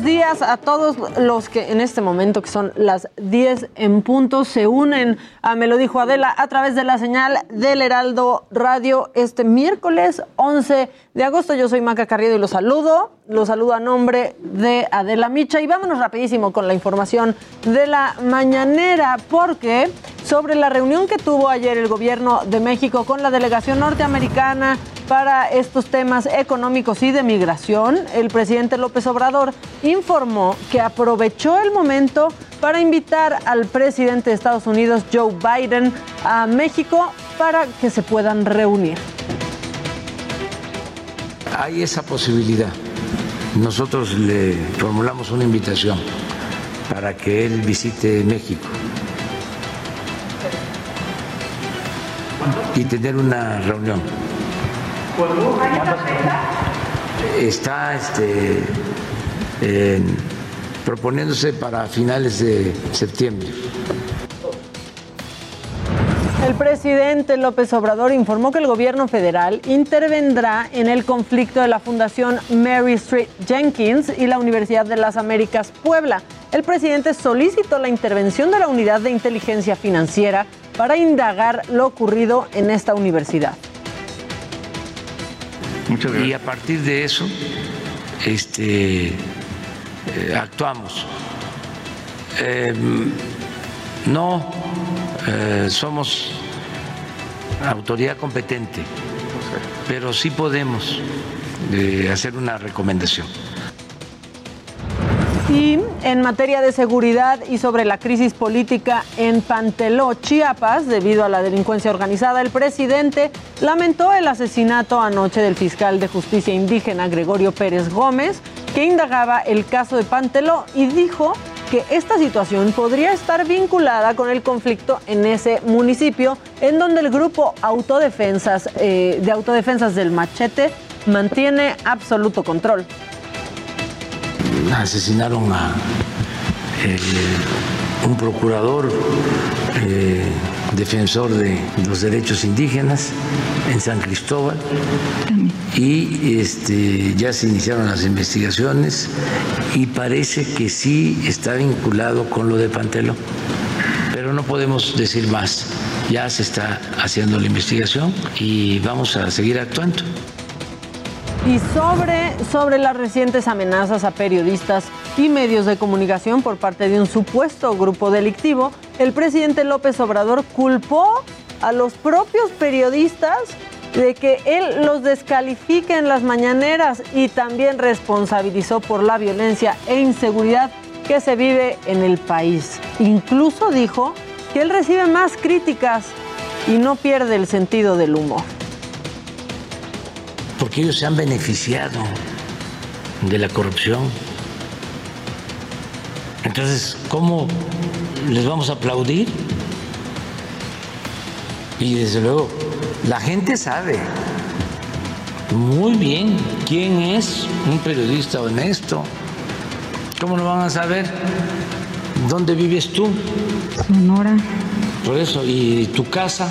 días a todos los que en este momento, que son las 10 en punto, se unen a Me lo dijo Adela a través de la señal del Heraldo Radio este miércoles 11 de agosto. Yo soy Maca Carrillo y los saludo. Los saludo a nombre de Adela Micha y vámonos rapidísimo con la información de la mañanera porque sobre la reunión que tuvo ayer el gobierno de México con la delegación norteamericana para estos temas económicos y de migración, el presidente López Obrador informó que aprovechó el momento para invitar al presidente de Estados Unidos, Joe Biden, a México para que se puedan reunir. Hay esa posibilidad. Nosotros le formulamos una invitación para que él visite México y tener una reunión. Está este, proponiéndose para finales de septiembre. El presidente López Obrador informó que el gobierno federal intervendrá en el conflicto de la Fundación Mary Street Jenkins y la Universidad de las Américas Puebla. El presidente solicitó la intervención de la Unidad de Inteligencia Financiera para indagar lo ocurrido en esta universidad. Y a partir de eso, este, eh, actuamos. Em, no eh, somos autoridad competente, pero sí podemos eh, hacer una recomendación. Y en materia de seguridad y sobre la crisis política en Panteló, Chiapas, debido a la delincuencia organizada, el presidente lamentó el asesinato anoche del fiscal de justicia indígena Gregorio Pérez Gómez, que indagaba el caso de Panteló y dijo que esta situación podría estar vinculada con el conflicto en ese municipio, en donde el grupo autodefensas, eh, de autodefensas del machete mantiene absoluto control. Asesinaron a eh, un procurador eh, defensor de los derechos indígenas en San Cristóbal y este, ya se iniciaron las investigaciones y parece que sí está vinculado con lo de Pantelo, pero no podemos decir más. Ya se está haciendo la investigación y vamos a seguir actuando. Y sobre, sobre las recientes amenazas a periodistas y medios de comunicación por parte de un supuesto grupo delictivo, el presidente López Obrador culpó a los propios periodistas de que él los descalifique en las mañaneras y también responsabilizó por la violencia e inseguridad que se vive en el país. Incluso dijo que él recibe más críticas y no pierde el sentido del humor porque ellos se han beneficiado de la corrupción. Entonces, ¿cómo les vamos a aplaudir? Y desde luego, la gente sabe muy bien quién es un periodista honesto. ¿Cómo lo van a saber? ¿Dónde vives tú? Sonora. Por eso, ¿y tu casa?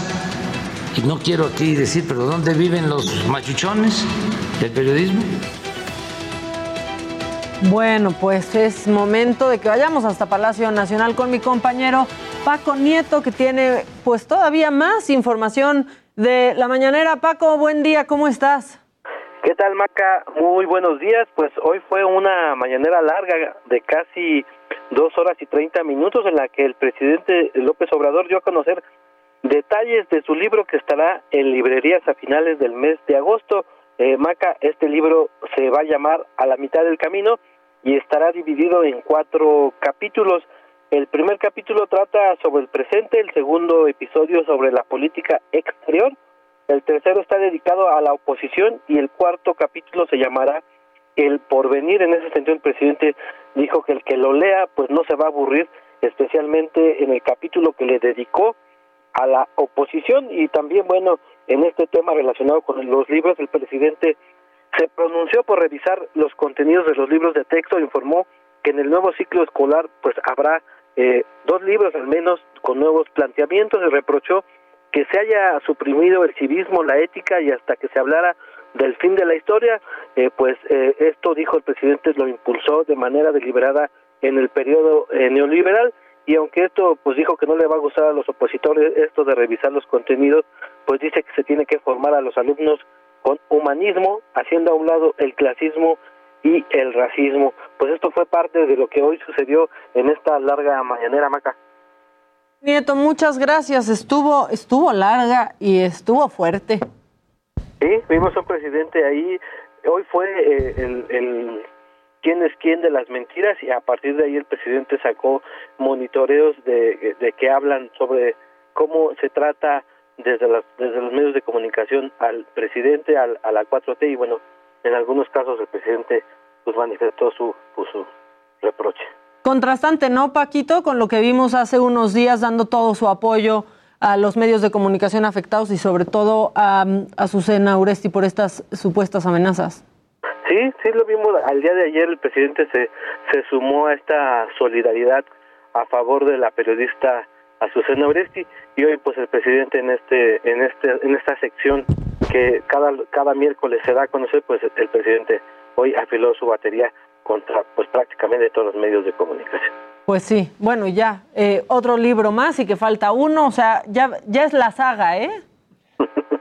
Y no quiero aquí decir, pero ¿dónde viven los machuchones del periodismo? Bueno, pues es momento de que vayamos hasta Palacio Nacional con mi compañero Paco Nieto, que tiene pues todavía más información de la mañanera. Paco, buen día, ¿cómo estás? ¿Qué tal, Maca? Muy buenos días. Pues hoy fue una mañanera larga de casi dos horas y treinta minutos en la que el presidente López Obrador dio a conocer detalles de su libro que estará en librerías a finales del mes de agosto. Eh, Maca, este libro se va a llamar A la mitad del camino y estará dividido en cuatro capítulos. El primer capítulo trata sobre el presente, el segundo episodio sobre la política exterior, el tercero está dedicado a la oposición y el cuarto capítulo se llamará El porvenir. En ese sentido, el presidente dijo que el que lo lea pues no se va a aburrir, especialmente en el capítulo que le dedicó a la oposición y también, bueno, en este tema relacionado con los libros, el presidente se pronunció por revisar los contenidos de los libros de texto, informó que en el nuevo ciclo escolar pues habrá eh, dos libros al menos con nuevos planteamientos y reprochó que se haya suprimido el civismo, la ética y hasta que se hablara del fin de la historia, eh, pues eh, esto dijo el presidente lo impulsó de manera deliberada en el periodo eh, neoliberal y aunque esto pues dijo que no le va a gustar a los opositores esto de revisar los contenidos, pues dice que se tiene que formar a los alumnos con humanismo, haciendo a un lado el clasismo y el racismo. Pues esto fue parte de lo que hoy sucedió en esta larga mañanera, Maca. Nieto, muchas gracias. Estuvo, estuvo larga y estuvo fuerte. Sí, vimos a un presidente ahí. Hoy fue eh, el, el quién es quién de las mentiras y a partir de ahí el presidente sacó monitoreos de, de que hablan sobre cómo se trata desde, las, desde los medios de comunicación al presidente, al, a la 4T y bueno, en algunos casos el presidente pues manifestó su, pues, su reproche. Contrastante, ¿no, Paquito? Con lo que vimos hace unos días dando todo su apoyo a los medios de comunicación afectados y sobre todo a, a Susana Uresti por estas supuestas amenazas. Sí, sí lo vimos. Al día de ayer el presidente se, se sumó a esta solidaridad a favor de la periodista Azucena Uresti y hoy pues el presidente en este en este en esta sección que cada cada miércoles se da a conocer pues el presidente hoy afiló su batería contra pues prácticamente todos los medios de comunicación. Pues sí, bueno, ya eh, otro libro más y que falta uno, o sea, ya ya es la saga, ¿eh?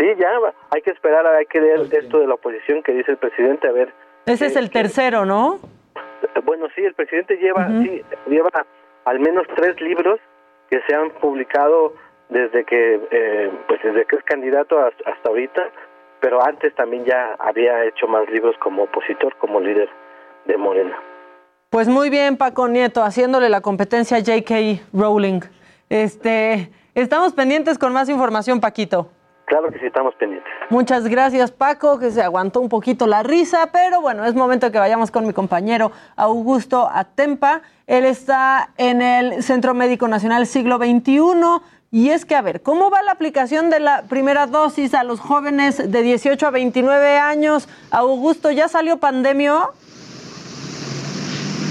sí, ya hay que esperar, hay que leer esto de la oposición que dice el presidente a ver. Ese es el tercero, ¿no? Bueno, sí, el presidente lleva uh -huh. sí, lleva al menos tres libros que se han publicado desde que eh, pues desde que es candidato hasta, hasta ahorita, pero antes también ya había hecho más libros como opositor, como líder de Morena. Pues muy bien, Paco Nieto, haciéndole la competencia a J.K. Rowling. Este, estamos pendientes con más información, Paquito. Claro que sí, estamos pendientes. Muchas gracias, Paco, que se aguantó un poquito la risa, pero bueno, es momento que vayamos con mi compañero Augusto Atempa. Él está en el Centro Médico Nacional Siglo XXI. Y es que, a ver, ¿cómo va la aplicación de la primera dosis a los jóvenes de 18 a 29 años? Augusto, ¿ya salió pandemia?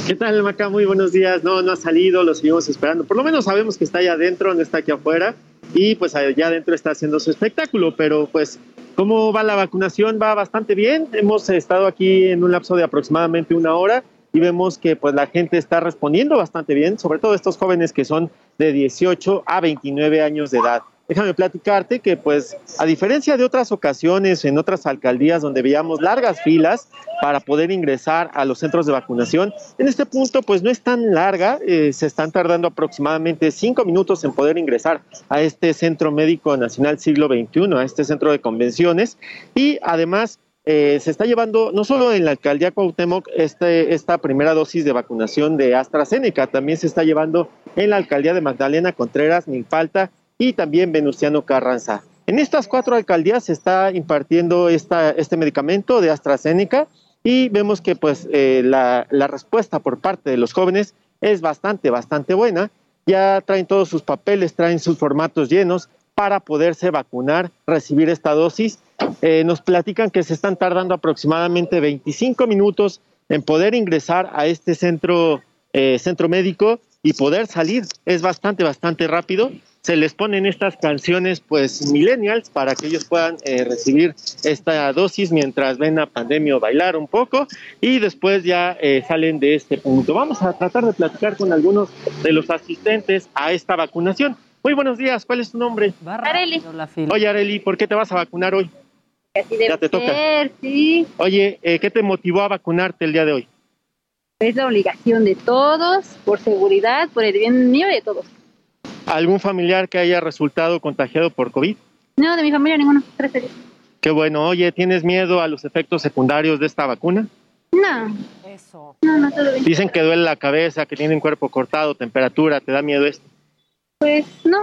¿Qué tal, Maca? Muy buenos días. No, no ha salido, lo seguimos esperando. Por lo menos sabemos que está allá adentro, no está aquí afuera. Y pues allá adentro está haciendo su espectáculo. Pero pues, ¿cómo va la vacunación? Va bastante bien. Hemos estado aquí en un lapso de aproximadamente una hora y vemos que pues la gente está respondiendo bastante bien, sobre todo estos jóvenes que son de 18 a 29 años de edad. Déjame platicarte que pues a diferencia de otras ocasiones en otras alcaldías donde veíamos largas filas para poder ingresar a los centros de vacunación, en este punto pues no es tan larga, eh, se están tardando aproximadamente cinco minutos en poder ingresar a este Centro Médico Nacional Siglo XXI, a este centro de convenciones. Y además eh, se está llevando, no solo en la alcaldía Cuauhtémoc, este, esta primera dosis de vacunación de AstraZeneca, también se está llevando en la alcaldía de Magdalena Contreras, Milpalta y también Venustiano Carranza. En estas cuatro alcaldías se está impartiendo esta, este medicamento de AstraZeneca y vemos que pues eh, la, la respuesta por parte de los jóvenes es bastante, bastante buena. Ya traen todos sus papeles, traen sus formatos llenos para poderse vacunar, recibir esta dosis eh, nos platican que se están tardando aproximadamente 25 minutos en poder ingresar a este centro, eh, centro médico y poder salir. Es bastante, bastante rápido. Se les ponen estas canciones, pues, millennials, para que ellos puedan eh, recibir esta dosis mientras ven a pandemia o bailar un poco y después ya eh, salen de este punto. Vamos a tratar de platicar con algunos de los asistentes a esta vacunación. Muy buenos días, ¿cuál es tu nombre? Areli. Oye, Areli, ¿por qué te vas a vacunar hoy? Así debe Ya te toca. ser, sí. Oye, eh, ¿qué te motivó a vacunarte el día de hoy? Es la obligación de todos, por seguridad, por el bien mío y de todos. ¿Algún familiar que haya resultado contagiado por COVID? No, de mi familia ninguno. Gracias. Qué bueno. Oye, ¿tienes miedo a los efectos secundarios de esta vacuna? No, Eso. no, no, todo bien. Dicen que duele la cabeza, que tienen cuerpo cortado, temperatura. ¿Te da miedo esto? Pues no,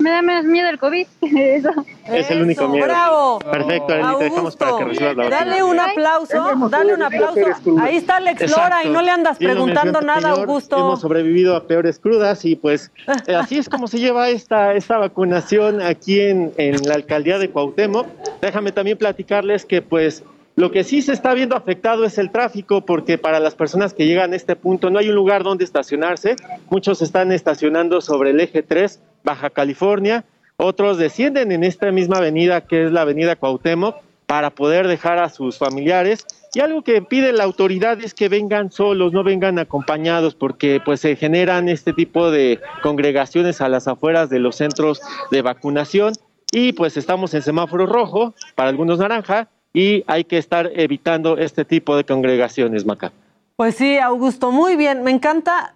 me da menos miedo el COVID. Eso. Es el único Eso, miedo. ¡Bravo! Perfecto, Arely, te dejamos para que recibas la vacuna. Dale un aplauso, dale un aplauso. Ahí está Alex Lora y no le andas preguntando nada, señor. Augusto. Hemos sobrevivido a peores crudas y pues eh, así es como se lleva esta, esta vacunación aquí en, en la alcaldía de Cuauhtémoc. Déjame también platicarles que pues Lo que sí se está viendo afectado es el tráfico, porque para las personas que llegan a este punto no hay un lugar donde estacionarse. Muchos están estacionando sobre el eje 3, Baja California. Otros descienden en esta misma avenida, que es la avenida Cuauhtémoc, para poder dejar a sus familiares. Y algo que pide la autoridad es que vengan solos, no vengan acompañados, porque pues se generan este tipo de congregaciones a las afueras de los centros de vacunación. Y pues estamos en semáforo rojo, para algunos naranja, y hay que estar evitando este tipo de congregaciones, Maca. Pues sí, Augusto, muy bien. Me encanta,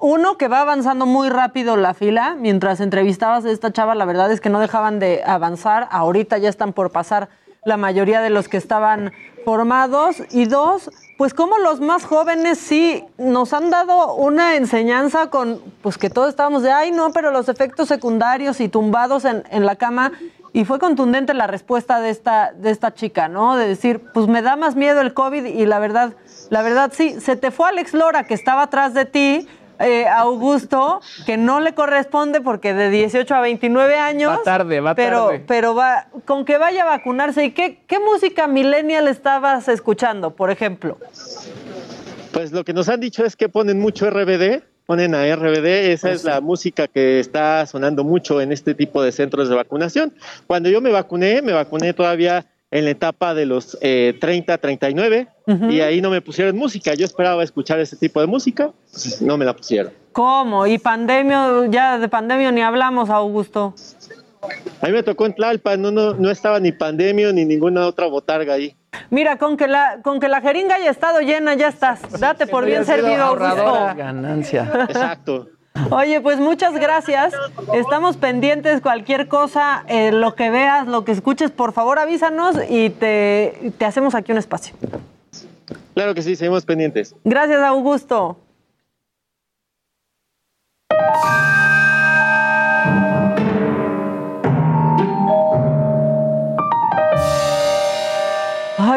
uno, que va avanzando muy rápido la fila. Mientras entrevistabas a esta chava, la verdad es que no dejaban de avanzar. Ahorita ya están por pasar la mayoría de los que estaban formados. Y dos, pues como los más jóvenes sí nos han dado una enseñanza con, pues que todos estábamos de, ay no, pero los efectos secundarios y tumbados en, en la cama y fue contundente la respuesta de esta, de esta chica, ¿no? De decir, pues me da más miedo el COVID y la verdad, la verdad sí, se te fue Alex Lora que estaba atrás de ti, eh, Augusto, que no le corresponde porque de 18 a 29 años. Va tarde, va pero, tarde. Pero va, con que vaya a vacunarse. ¿Y qué, qué música millennial estabas escuchando, por ejemplo? Pues lo que nos han dicho es que ponen mucho RBD, ponen a RBD, esa es la música que está sonando mucho en este tipo de centros de vacunación. Cuando yo me vacuné, me vacuné todavía en la etapa de los eh, 30, 39, y ahí no me pusieron música. Yo esperaba escuchar ese tipo de música, no me la pusieron. ¿Cómo? ¿Y pandemia? Ya de pandemia ni hablamos, Augusto. A mí me tocó en Tlalpan, no, no, no estaba ni pandemia ni ninguna otra botarga ahí. Mira, con que la, con que la jeringa haya estado llena, ya estás. Date por bien servido, Augusto. Ganancia. Exacto. Oye, pues muchas gracias. Estamos pendientes, cualquier cosa, eh, lo que veas, lo que escuches, por favor avísanos y te, te hacemos aquí un espacio. Claro que sí, seguimos pendientes. Gracias, Augusto.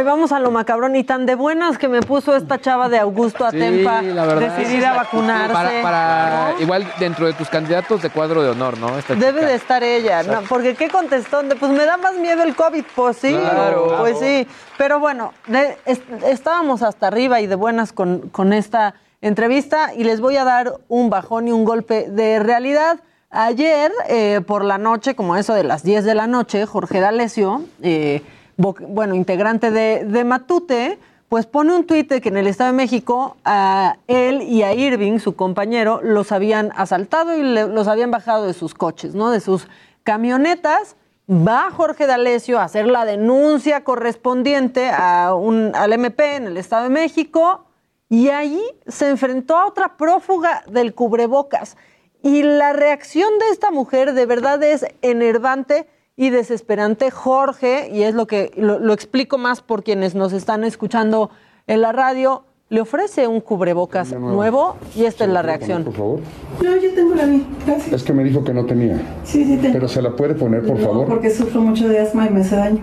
Vamos a lo macabrón y tan de buenas que me puso esta chava de Augusto Atempa Sí, la verdad. decidida a vacunarse. Para, para- igual dentro de tus candidatos de cuadro de honor, ¿no? Esta Debe chica. de estar ella, ¿no? Porque qué contestó, pues me da más miedo el COVID, pues sí, Claro. pues sí. Pero bueno, de- estábamos hasta arriba y de buenas con, con esta entrevista y les voy a dar un bajón y un golpe de realidad. Ayer, eh, por la noche, como eso de las 10 de la noche, Jorge D'Alessio, eh, bueno, integrante de, de Matute, pues pone un tuit que en el Estado de México a él y a Irving, su compañero, los habían asaltado y los habían bajado de sus coches, ¿no? De sus camionetas. Va Jorge D'Alessio a hacer la denuncia correspondiente al MP en el Estado de México y ahí se enfrentó a otra prófuga del cubrebocas. Y la reacción de esta mujer de verdad es enervante y desesperante. Jorge, y es lo que lo, lo explico más por quienes nos están escuchando en la radio, le ofrece un cubrebocas nuevo y esta es la reacción. Por favor. No, yo tengo la mía, gracias. Es que me dijo que no tenía. Sí, sí tengo. Pero se la puede poner, por No, favor. porque sufro mucho de asma y me hace daño.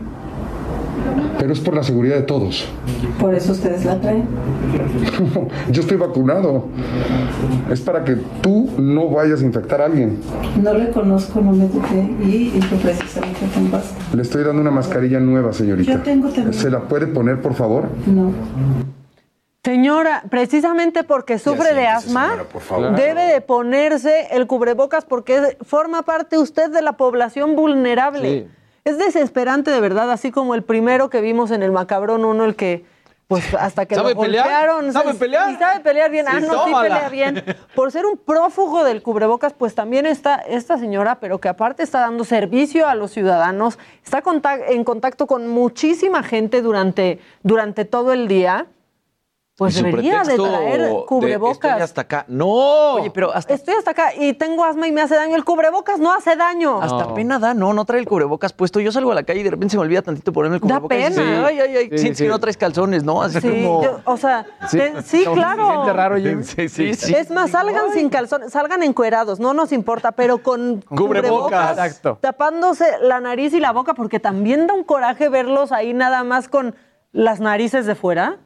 Pero es por la seguridad de todos. Por eso ustedes la traen. Yo estoy vacunado. Es para que tú no vayas a infectar a alguien. No reconozco, no me toqué y, y tú precisamente con base. Le estoy dando una mascarilla nueva, señorita. Yo tengo también. ¿Se la puede poner, por favor? No. Señora, precisamente porque sufre de asma, señora, por favor. debe de ponerse el cubrebocas porque forma parte usted de la población vulnerable. Sí. Es desesperante de verdad, así como el primero que vimos en el Macabrón uno, el que pues hasta que ¿Sabe lo pelear? golpearon. ¿Sabe pelear? Y sabe pelear bien. ah, no, sí pelea bien. Por ser un prófugo del cubrebocas, pues también está esta señora, pero que aparte está dando servicio a los ciudadanos, está en contacto con muchísima gente durante, durante todo el día. Pues Y debería de traer de cubrebocas. estoy hasta acá. No. Oye, pero hasta, Estoy hasta acá y tengo asma y me hace daño. El cubrebocas no hace daño. hasta pena da, no, no trae el cubrebocas puesto. Yo salgo a la calle y de repente se me olvida tantito ponerme el Da cubrebocas. y pena. Sí. Ay, ay, ay, Sí, sientes sí. que no traes calzones, ¿no? Así Sí, como... yo- o sea, Sí. te- sí, Como que claro. Se siente raro, Jim. Sí, sí, sí. Es más, salgan sin calzones, salgan encuerados, no nos importa, pero con Cubrebocas. Exacto. tapándose la nariz y la boca, porque también da un coraje verlos ahí nada más con las narices de fuera.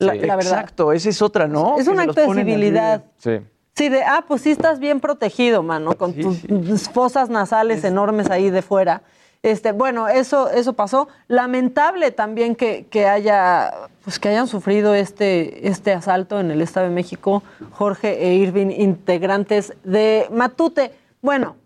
La, la verdad. Exacto, esa es otra, ¿no? Es Que un acto de civilidad. Sí. Sí, de, ah, pues sí estás bien protegido, mano, con Sí, tus sí. fosas nasales enormes ahí de fuera. Este, bueno, eso, eso pasó. Lamentable también que, que haya, pues que hayan sufrido este, este asalto en el Estado de México, Jorge e Irving, integrantes de Matute. Bueno,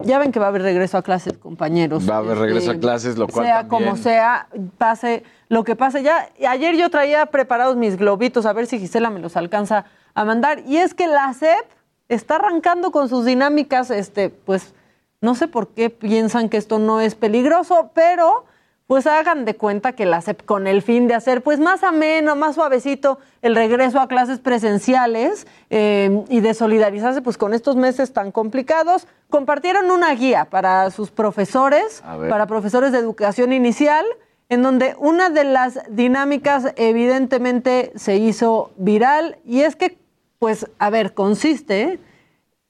ya ven que va a haber regreso a clases, compañeros. Va a haber regreso a Este, clases, lo cual Sea también- como sea, pase lo que pase. Ya, ayer yo traía preparados mis globitos, a ver si Gisela me los alcanza a mandar. Y es que la SEP está arrancando con sus dinámicas, este, pues, no sé por qué piensan que esto no es peligroso, pero pues hagan de cuenta que la SEP con el fin de hacer pues más ameno, más suavecito el regreso a clases presenciales eh, y de solidarizarse pues con estos meses tan complicados, compartieron una guía para sus profesores, para profesores de educación inicial, en donde una de las dinámicas evidentemente se hizo viral y es que, pues, a ver, consiste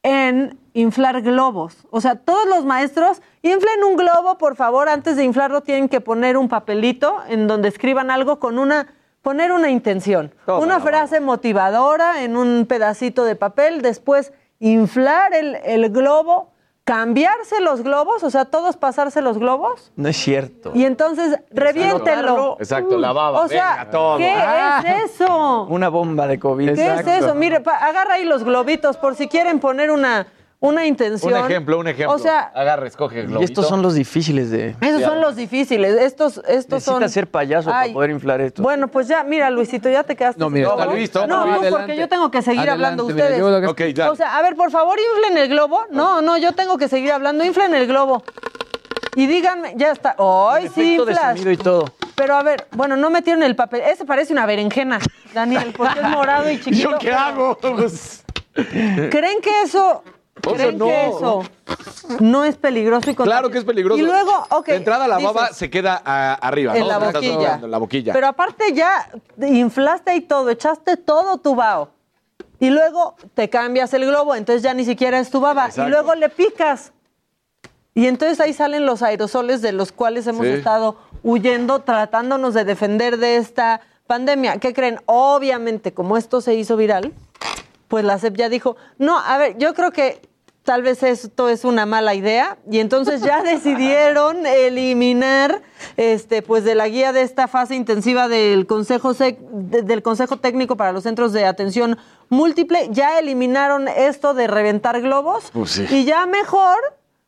en inflar globos. O sea, todos los maestros inflen un globo, por favor, antes de inflarlo tienen que poner un papelito en donde escriban algo con una poner una intención, una frase motivadora en un pedacito de papel, después inflar el, el globo, cambiarse los globos, o sea, todos pasarse los globos No es cierto. y entonces reviéntenlo. Exacto, la baba, O sea, venga, todo. ¿qué Ah. es eso? Una bomba de COVID. ¿Qué es eso? Mire, pa- agarra ahí los globitos por si quieren poner una, una intención. Un ejemplo, un ejemplo. O sea, agarra, escoge el Y globito. estos son los difíciles de. esos son los difíciles. Estos, estos son. Necesitas ser payaso Ay, para poder inflar esto. Bueno, pues ya, mira, Luisito, ya te quedaste. No, mira, está listo. No, No, porque yo tengo que seguir hablando mira, ustedes. yo que-. O sea, a ver, por favor, inflen el globo. No, no, yo tengo que seguir hablando. Inflen el globo. Y díganme, ya está. ¡Ay, sí, de sonido y todo. Pero a ver, bueno, no metieron el papel. Ese parece una berenjena, Daniel, porque es morado y chiquito. ¿Yo qué hago? ¿Creen que eso, creen no. que eso no es peligroso y claro que es peligroso. Y luego, ok. De entrada, la baba se queda ah, arriba. en ¿no? la boquilla. hablando, en la boquilla. Pero aparte ya inflaste ahí todo, echaste todo tu bao. Y luego te cambias el globo, entonces ya ni siquiera es tu baba. Exacto. Y luego le picas. Y entonces ahí salen los aerosoles de los cuales hemos Sí. estado huyendo, tratándonos de defender de esta pandemia. ¿Qué creen? Obviamente, como esto se hizo viral, pues la CEP ya dijo, no, a ver, yo creo que tal vez esto es una mala idea. Y entonces ya decidieron eliminar este pues de la guía de esta fase intensiva del Consejo Sec- de- del Consejo Técnico para los Centros de Atención Múltiple, ya eliminaron esto de reventar globos. Pues sí. y ya mejor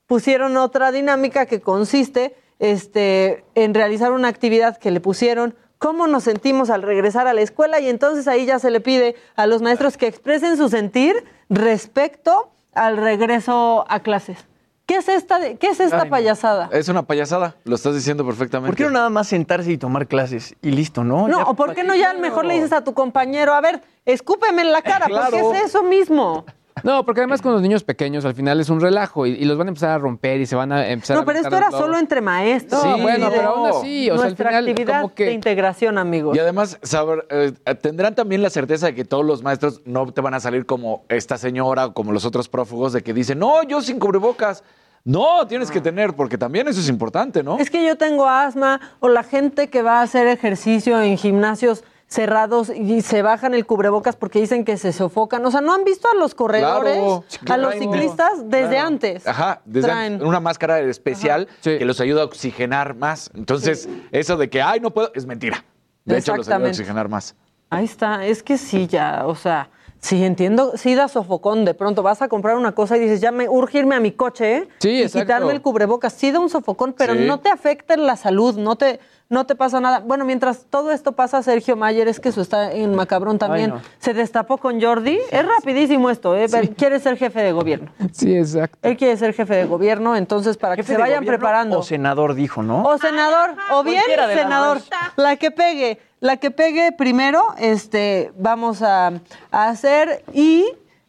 pusieron otra dinámica que consiste este, en realizar una actividad que le pusieron cómo nos sentimos al regresar a la escuela. Y entonces ahí ya se le pide a los maestros que expresen su sentir respecto al regreso a clases. ¿Qué es esta, de- qué es esta Ay, payasada? Es una payasada, lo estás diciendo perfectamente. ¿Por qué no nada más sentarse y tomar clases? Y listo, ¿no? No, Ya, o por qué no ya a lo mejor le dices a tu compañero, a ver, escúpeme en la cara, porque Claro. es eso mismo. No, porque además con los niños pequeños al final es un relajo y, y los van a empezar a romper y se van a empezar a No, pero esto era solo entre maestros. Sí, bueno, pero aún así, o sea, al nuestra final actividad como que- de integración, amigos. Y además, saber, eh, tendrán también la certeza de que todos los maestros no te van a salir como esta señora o como los otros prófugos de que dicen, no, yo sin cubrebocas. No, tienes que tener, porque también eso es importante, ¿no? Es que yo tengo asma o la gente que va a hacer ejercicio en gimnasios cerrados y se bajan el cubrebocas porque dicen que se sofocan. O sea, ¿no han visto a los corredores, Claro, a los ciclistas desde Claro. antes? Ajá, desde Traen. antes, una máscara especial Sí. que los ayuda a oxigenar más. Entonces, eso de que, ay, no puedo, es mentira. De hecho, los ayuda a oxigenar más. Ahí está, es que sí, ya, o sea, sí entiendo, sí da sofocón, de pronto vas a comprar una cosa y dices, ya me urge irme a mi coche, ¿eh? Sí, y exacto. quitarme el cubrebocas, sí da un sofocón, pero Sí. no te afecta en la salud, no te, no te pasa nada. Bueno, mientras todo esto pasa, Sergio Mayer, es que eso está en Macabrón también, no. se destapó con Jordi, es rapidísimo esto, ¿eh? Quiere ser jefe de gobierno. Sí, exacto. Él quiere ser jefe de gobierno, entonces para que se vayan preparando. O senador dijo, ¿no? O senador, o bien senador. La que pegue, la que pegue primero, este, vamos a, a hacer. Y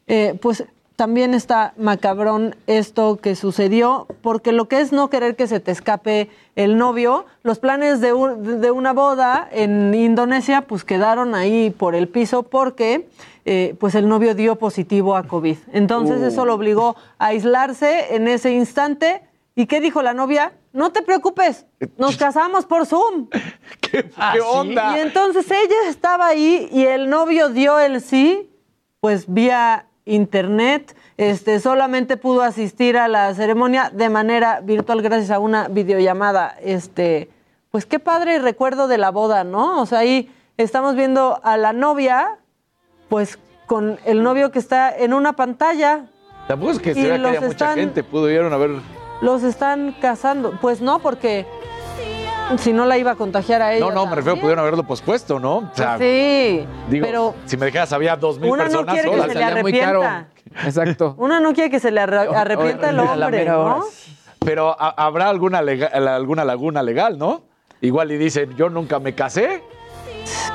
eh, pues también está macabrón esto que sucedió, porque lo que es no querer que se te escape el novio, los planes de, un- de una boda en Indonesia pues quedaron ahí por el piso porque eh, pues el novio dio positivo a COVID. Entonces eso lo obligó a aislarse en ese instante. ¿Y qué dijo la novia? No te preocupes, nos casamos por Zoom. ¿Qué, Ah, onda? Y entonces ella estaba ahí y el novio dio el sí, pues vía internet. Este, solamente pudo asistir a la ceremonia de manera virtual gracias a una videollamada. Este, pues qué padre recuerdo de la boda, ¿no? O sea, ahí estamos viendo a la novia, pues con el novio que está en una pantalla. Tampoco es que se vea que haya mucha gente. Pudieron haber. Los están casando. Pues no, porque si no la iba a contagiar a ella. No, no, me refiero, pudieron haberlo pospuesto, ¿no? O sea, sí, digo, pero si me dejas, había dos mil Una no personas quiere que solas. se le arrepienta. Exacto. Uno no quiere que se le arre- arrepienta el hombre, ¿no? Pero ha- habrá alguna, alguna laguna legal, ¿no? Igual y dicen, yo nunca me casé.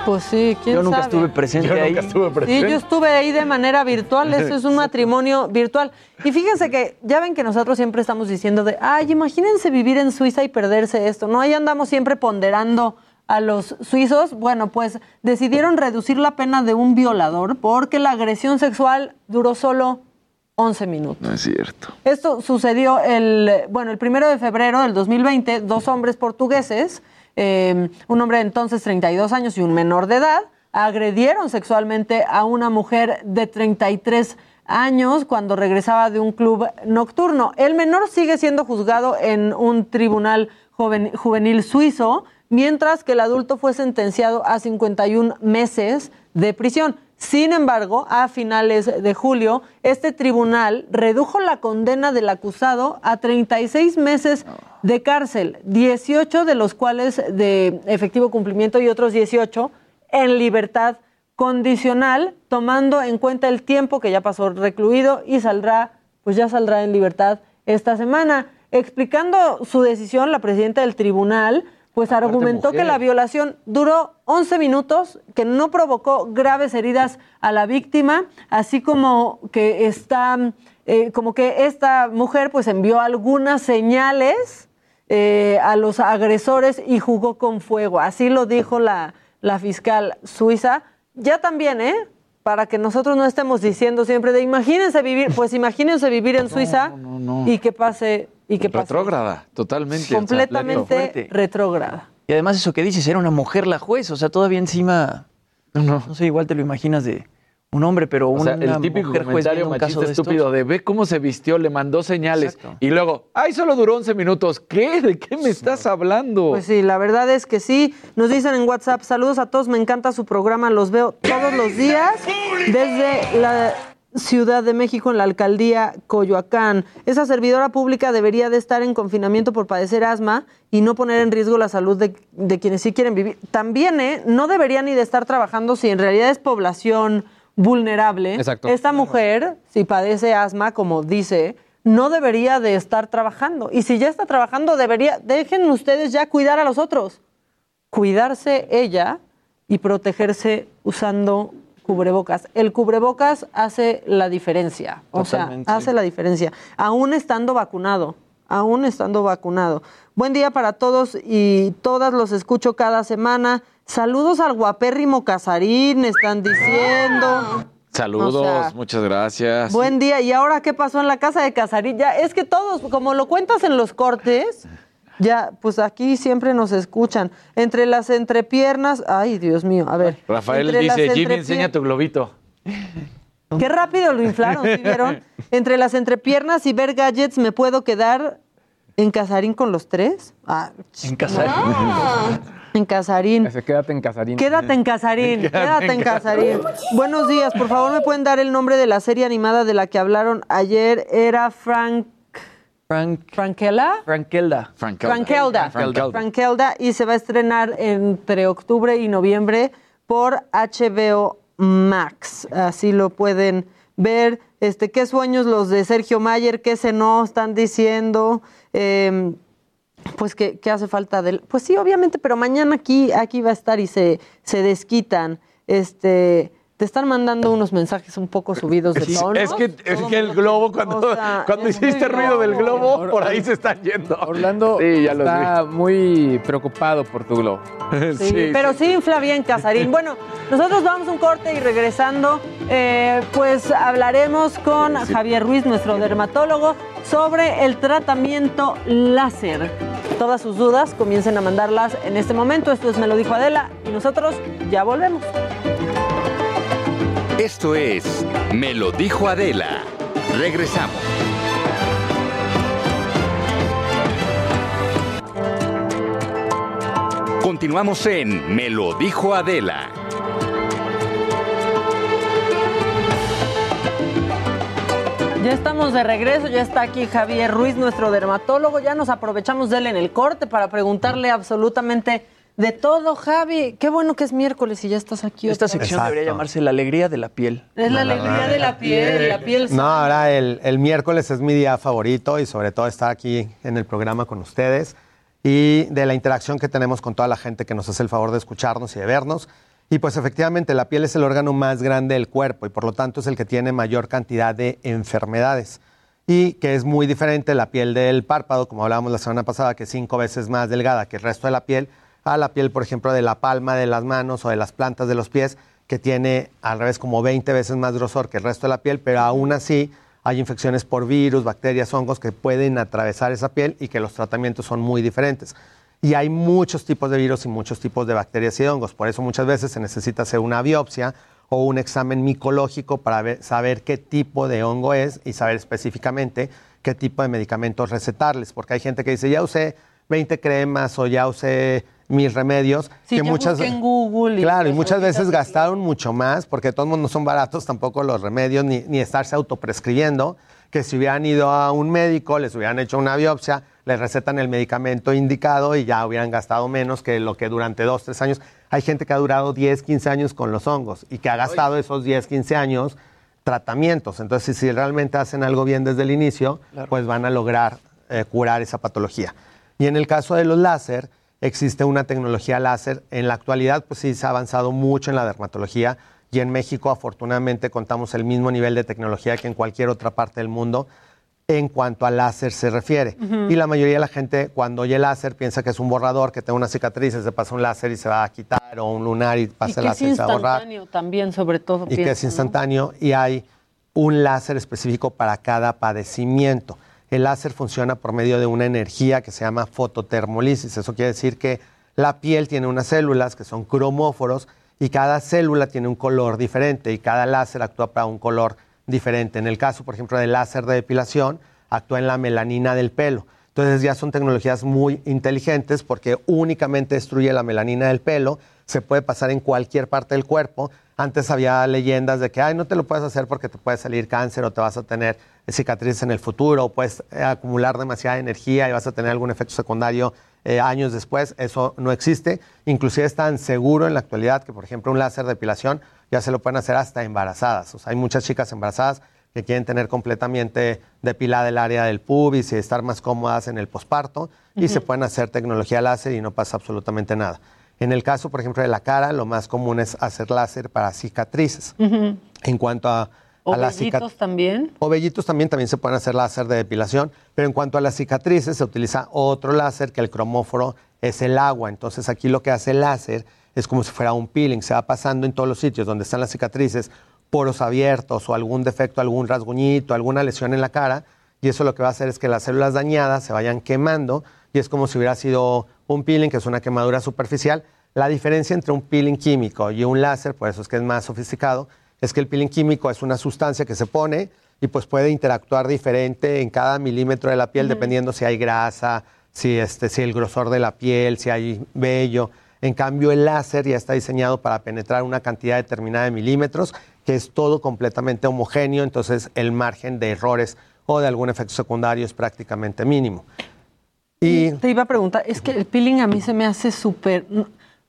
Pues sí, quién Yo nunca sabe? estuve presente Yo ahí. nunca estuve Sí, presente. yo estuve ahí de manera virtual, eso es un matrimonio virtual. Y fíjense que ya ven que nosotros siempre estamos diciendo de, ay, imagínense vivir en Suiza y perderse esto, ¿no? Ahí andamos siempre ponderando a los suizos. Bueno, pues decidieron reducir la pena de un violador porque la agresión sexual duró solo 11 minutos. No es cierto. Esto sucedió el, bueno, el primero de febrero del 2020, dos hombres portugueses, eh, un hombre de entonces 32 años y un menor de edad, agredieron sexualmente a una mujer de 33 años cuando regresaba de un club nocturno. El menor sigue siendo juzgado en un tribunal juvenil suizo, mientras que el adulto fue sentenciado a 51 meses de prisión. Sin embargo, a finales de julio, este tribunal redujo la condena del acusado a 36 meses de cárcel, 18 de los cuales de efectivo cumplimiento y otros 18 en libertad condicional, tomando en cuenta el tiempo que ya pasó recluido y saldrá, pues ya saldrá en libertad esta semana. Explicando su decisión, la presidenta del tribunal, pues argumentó que la violación duró 11 minutos, que no provocó graves heridas a la víctima, así como que está, eh, como que esta mujer pues envió algunas señales eh, a los agresores y jugó con fuego. Así lo dijo la, la fiscal suiza. Ya también, ¿eh? Para que nosotros no estemos diciendo siempre de imagínense vivir, pues imagínense vivir en Suiza y que pase y que pase Retrógrada, totalmente. o sea, completamente retrógrada. Y además eso que dices, era una mujer la juez, o sea, todavía encima, No, no sé, igual te lo imaginas de un hombre, pero O una sea, el típico mujer juez comentario viendo un caso machista estos. estúpido de ve cómo se vistió, le mandó señales. Exacto. Y luego, ay, solo duró 11 minutos. ¿Qué? ¿De qué me estás hablando? Pues sí, la verdad es que sí. Nos dicen en WhatsApp, saludos a todos, me encanta su programa, los veo todos los días desde la Ciudad de México en la alcaldía Coyoacán. Esa servidora pública debería de estar en confinamiento por padecer asma y no poner en riesgo la salud de, de quienes sí quieren vivir. También, ¿eh? No debería ni de estar trabajando si en realidad es población vulnerable. Exacto. Esta mujer, si padece asma, como dice, no debería de estar trabajando. Y si ya está trabajando, debería, dejen ustedes ya cuidar a los otros. Cuidarse ella y protegerse usando cubrebocas. El cubrebocas hace la diferencia. O Totalmente, sea, hace la diferencia. Aún estando vacunado. Aún estando vacunado. Buen día para todos y todas los escucho cada semana. Saludos al guapérrimo Casarín, están diciendo. Saludos, o sea, muchas gracias. Buen día. ¿Y ahora qué pasó en la casa de Casarín? Ya, es que todos, como lo cuentas en los cortes, ya, pues aquí siempre nos escuchan. Entre las entrepiernas, ay, Dios mío, a ver. Rafael Entre dice, Jimmy, entrepier- enseña tu globito. Qué rápido lo inflaron, ¿sí vieron? Entre las entrepiernas y ver gadgets, ¿me puedo quedar en Casarín con los tres? Ah, En Casarín. en Casarín. Ese, quédate en Casarín. Quédate en Casarín, quédate en Casarín. Buenos días, por favor, ¿me pueden dar el nombre de la serie animada de la que hablaron ayer? Era Frank... Frank, ¿Frankela? Frankelda. Frankelda. Frankelda. Frankelda. Frankelda. Y se va a estrenar entre octubre y noviembre por HBO Max. Así lo pueden ver. Este, qué sueños los de Sergio Mayer, qué se no están diciendo. Eh, pues que, que hace falta del. Pues sí, obviamente, pero mañana aquí, aquí va a estar y se, se desquitan. Este. Te están mandando unos mensajes un poco subidos de Sí, tono. es que, es que el globo, cuando, O sea, cuando hiciste ruido del globo. por ahí se están yendo. Orlando Sí, ya está muy preocupado por tu globo. Sí, pero sí infla bien Casarín. Bueno, nosotros vamos a un corte y regresando, eh, pues hablaremos con Javier Ruiz, nuestro dermatólogo, sobre el tratamiento láser. Todas sus dudas comiencen a mandarlas en este momento. Esto es Me lo dijo Adela y nosotros ya volvemos. Esto es Me lo dijo Adela. Regresamos. Continuamos en Me lo dijo Adela. Ya estamos de regreso, ya está aquí Javier Ruiz, nuestro dermatólogo. Ya nos aprovechamos de él en el corte para preguntarle absolutamente de todo, Javi. Qué bueno que es miércoles y ya estás aquí. Esta otra vez. sección debería llamarse La alegría de la piel. Es la alegría de la piel, la piel No, ahora el, el miércoles es mi día favorito y sobre todo estar aquí en el programa con ustedes y de la interacción que tenemos con toda la gente que nos hace el favor de escucharnos y de vernos. Y pues efectivamente la piel es el órgano más grande del cuerpo y por lo tanto es el que tiene mayor cantidad de enfermedades y que es muy diferente la piel del párpado, como hablábamos la semana pasada, que es cinco veces más delgada que el resto de la piel, a la piel, por ejemplo, de la palma de las manos o de las plantas de los pies, que tiene al revés como 20 veces más grosor que el resto de la piel, pero aún así hay infecciones por virus, bacterias, hongos que pueden atravesar esa piel y que los tratamientos son muy diferentes. Y hay muchos tipos de virus y muchos tipos de bacterias y hongos. Por eso muchas veces se necesita hacer una biopsia o un examen micológico para saber qué tipo de hongo es y saber específicamente qué tipo de medicamentos recetarles. Porque hay gente que dice, ya usé 20 cremas o ya usé mil remedios. Sí, que muchas en Google y Claro, y muchas veces gastaron mucho más, porque de todos modos no son baratos tampoco los remedios, ni, ni estarse autoprescribiendo, que si hubieran ido a un médico, les hubieran hecho una biopsia, les recetan el medicamento indicado y ya hubieran gastado menos que lo que durante dos, tres años. Hay gente que ha durado 10, 15 años con los hongos y que ha gastado esos 10, 15 años tratamientos. Entonces, si realmente hacen algo bien desde el inicio, pues van a lograr eh, curar esa patología. Y en el caso de los láser, existe una tecnología láser. En la actualidad, pues sí, se ha avanzado mucho en la dermatología y en México, afortunadamente, contamos el mismo nivel de tecnología que en cualquier otra parte del mundo en cuanto al láser se refiere. Y la mayoría de la gente, cuando oye láser, piensa que es un borrador, que tenga una cicatriz, se pasa un láser y se va a quitar, o un lunar y pasa el láser y se va a borrar instantáneo también, sobre todo. y que es instantáneo y hay un láser específico para cada padecimiento. El láser funciona por medio de una energía que se llama fototermolisis. Eso quiere decir que la piel tiene unas células que son cromóforos y cada célula tiene un color diferente y cada láser actúa para un color diferente. En el caso, por ejemplo, del láser de depilación, actúa en la melanina del pelo. Entonces ya son tecnologías muy inteligentes porque únicamente destruye la melanina del pelo, se puede pasar en cualquier parte del cuerpo. Antes había leyendas de que, ay, no te lo puedes hacer porque te puede salir cáncer o te vas a tener cicatrices en el futuro o puedes eh, acumular demasiada energía y vas a tener algún efecto secundario eh, años después. Eso no existe. Inclusive es tan seguro en la actualidad que, por ejemplo, un láser de depilación ya se lo pueden hacer hasta embarazadas. O sea, hay muchas chicas embarazadas que quieren tener completamente depilada el área del pubis y estar más cómodas en el posparto y se pueden hacer tecnología láser y no pasa absolutamente nada. En el caso, por ejemplo, de la cara, lo más común es hacer láser para cicatrices. En cuanto a, ¿O a las cicatrices. también? O vellitos también, también se pueden hacer láser de depilación, pero en cuanto a las cicatrices se utiliza otro láser que el cromóforo es el agua. Entonces aquí lo que hace el láser es como si fuera un peeling, se va pasando en todos los sitios donde están las cicatrices, poros abiertos o algún defecto, algún rasguñito, alguna lesión en la cara, y eso lo que va a hacer es que las células dañadas se vayan quemando y es como si hubiera sido un peeling, que es una quemadura superficial. La diferencia entre un peeling químico y un láser, por eso es que es más sofisticado, es que el peeling químico es una sustancia que se pone y pues puede interactuar diferente en cada milímetro de la piel, dependiendo si hay grasa, si, este, si el grosor de la piel, si hay vello. En cambio, el láser ya está diseñado para penetrar una cantidad determinada de milímetros, que es todo completamente homogéneo, entonces el margen de errores o de algún efecto secundario es prácticamente mínimo. Y Te iba a preguntar, es que el peeling a mí se me hace súper,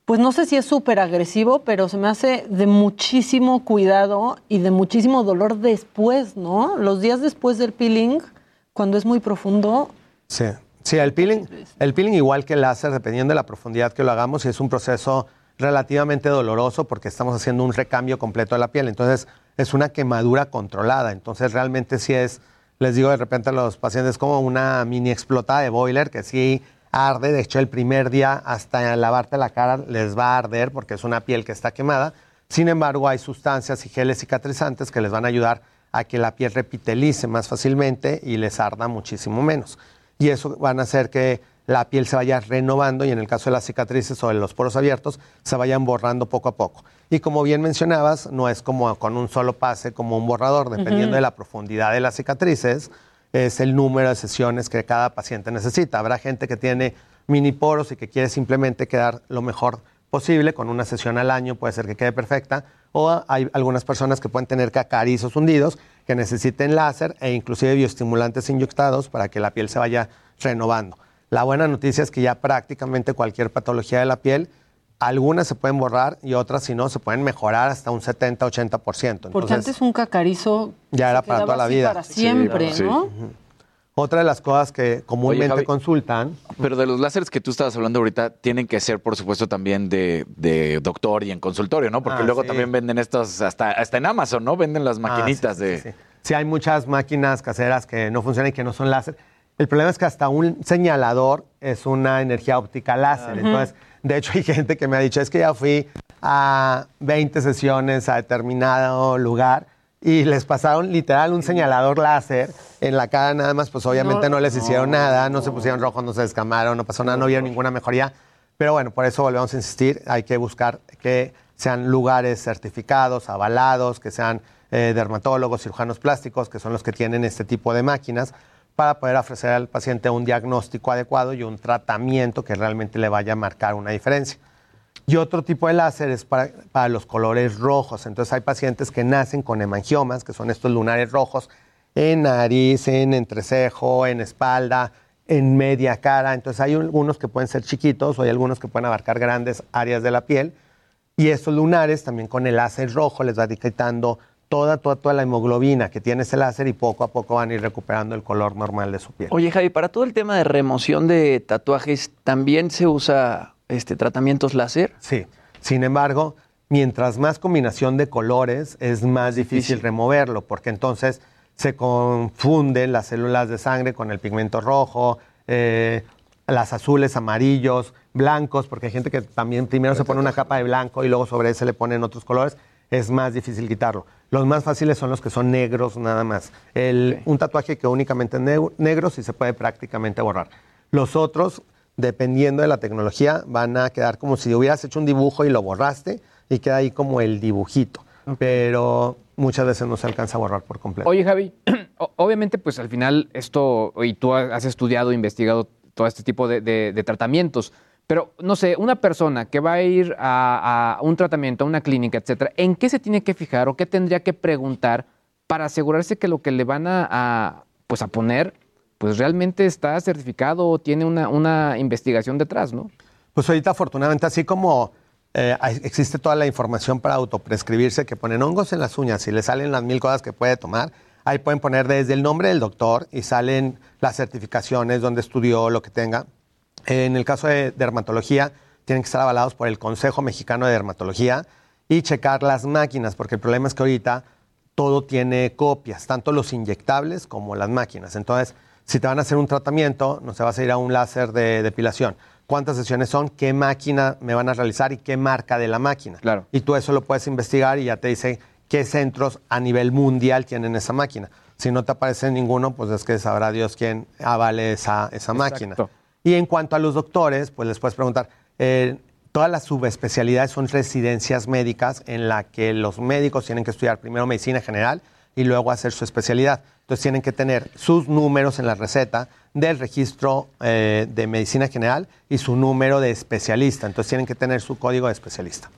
pues no sé si es súper agresivo, pero se me hace de muchísimo cuidado y de muchísimo dolor después, ¿no? Los días después del peeling, cuando es muy profundo, Sí, sí el, peeling, el peeling igual que el láser, dependiendo de la profundidad que lo hagamos, es un proceso relativamente doloroso porque estamos haciendo un recambio completo de la piel. Entonces, es una quemadura controlada. Entonces, realmente sí es, les digo de repente a los pacientes, como una mini explotada de boiler que sí arde. De hecho, el primer día hasta lavarte la cara les va a arder porque es una piel que está quemada. Sin embargo, hay sustancias y geles cicatrizantes que les van a ayudar a que la piel repitelice más fácilmente y les arda muchísimo menos y eso van a hacer que la piel se vaya renovando y en el caso de las cicatrices o de los poros abiertos se vayan borrando poco a poco. Y como bien mencionabas, no es como con un solo pase, como un borrador, dependiendo de la profundidad de las cicatrices, es el número de sesiones que cada paciente necesita. Habrá gente que tiene mini poros y que quiere simplemente quedar lo mejor posible con una sesión al año, puede ser que quede perfecta, o hay algunas personas que pueden tener cacarizos hundidos que necesiten láser e inclusive bioestimulantes inyectados para que la piel se vaya renovando. La buena noticia es que ya prácticamente cualquier patología de la piel, algunas se pueden borrar y otras, si no, se pueden mejorar hasta un 70-80%. Porque Entonces, antes un cacarizo ya era se para toda la vida. para siempre, ¿no? Otra de las cosas que comúnmente Javi. consultan. Pero de los láseres que tú estabas hablando ahorita, tienen que ser, por supuesto, también de, de doctor y en consultorio, ¿no? Porque Ah, luego sí. también venden estos, hasta, hasta en Amazon, ¿no? Venden las maquinitas Ah, sí, de... sí, sí. Sí, hay muchas máquinas caseras que no funcionan y que no son láser. El problema es que hasta un señalador es una energía óptica láser. Entonces, de hecho, hay gente que me ha dicho, es que ya fui a 20 sesiones a determinado lugar y les pasaron literal un señalador láser en la cara nada más, pues obviamente no, No, les hicieron no. nada, no se pusieron rojos, no se descamaron, no pasó nada, no vieron ninguna mejoría. Pero bueno, por eso volvemos a insistir, hay que buscar que sean lugares certificados, avalados, que sean eh, dermatólogos, cirujanos plásticos, que son los que tienen este tipo de máquinas, para poder ofrecer al paciente un diagnóstico adecuado y un tratamiento que realmente le vaya a marcar una diferencia. Y otro tipo de láser es para, los colores rojos. Entonces hay pacientes que nacen con hemangiomas, que son estos lunares rojos, en nariz, en entrecejo, en espalda, en media cara. Entonces hay algunos que pueden ser chiquitos o hay algunos que pueden abarcar grandes áreas de la piel. Y estos lunares también con el láser rojo les va quitando toda, toda, toda la hemoglobina que tiene ese láser y poco a poco van a ir recuperando el color normal de su piel. Oye, Javi, para todo el tema de remoción de tatuajes, ¿también se usa este, tratamientos láser? Sí. Sin embargo, mientras más combinación de colores, es más difícil removerlo, porque entonces se confunden las células de sangre con el pigmento rojo, eh, las azules, amarillos, blancos, porque hay gente que también primero se pone una capa de blanco y luego sobre ese le ponen otros colores. Es más difícil quitarlo. Los más fáciles son los que son negros nada más. El- Un tatuaje que únicamente es neg- negro sí se puede prácticamente borrar. Los otros, dependiendo de la tecnología, van a quedar como si hubieras hecho un dibujo y lo borraste y queda ahí como el dibujito. Pero muchas veces no se alcanza a borrar por completo. Oye, Javi, obviamente, pues al final esto, y tú has estudiado, investigado todo este tipo de, de- de tratamientos, pero no sé, una persona que va a ir a, un tratamiento, a una clínica, etcétera, ¿en qué se tiene que fijar o qué tendría que preguntar para asegurarse que lo que le van a, pues a poner, pues realmente está certificado o tiene una, una investigación detrás, ¿no? Pues ahorita afortunadamente así como eh, existe toda la información para autoprescribirse que ponen hongos en las uñas y le salen las mil cosas que puede tomar, ahí pueden poner desde el nombre del doctor y salen las certificaciones, donde estudió, lo que tenga. En el caso de dermatología, tienen que estar avalados por el Consejo Mexicano de Dermatología y checar las máquinas, porque el problema es que ahorita todo tiene copias, tanto los inyectables como las máquinas. Entonces, si te van a hacer un tratamiento, no se vas a ir a un láser de depilación. ¿Cuántas sesiones son? ¿Qué máquina me van a realizar y qué marca de la máquina? Claro. Y tú eso lo puedes investigar y ya te dice qué centros a nivel mundial tienen esa máquina. Si no te aparece ninguno, pues es que sabrá Dios quién avale esa, esa máquina. Y en cuanto a los doctores, pues les puedes preguntar, eh, todas las subespecialidades son residencias médicas en la que los médicos tienen que estudiar primero medicina general y luego hacer su especialidad. Entonces tienen que tener sus números en la receta del registro eh, de medicina general y su número de especialista. Entonces tienen que tener su código de especialista.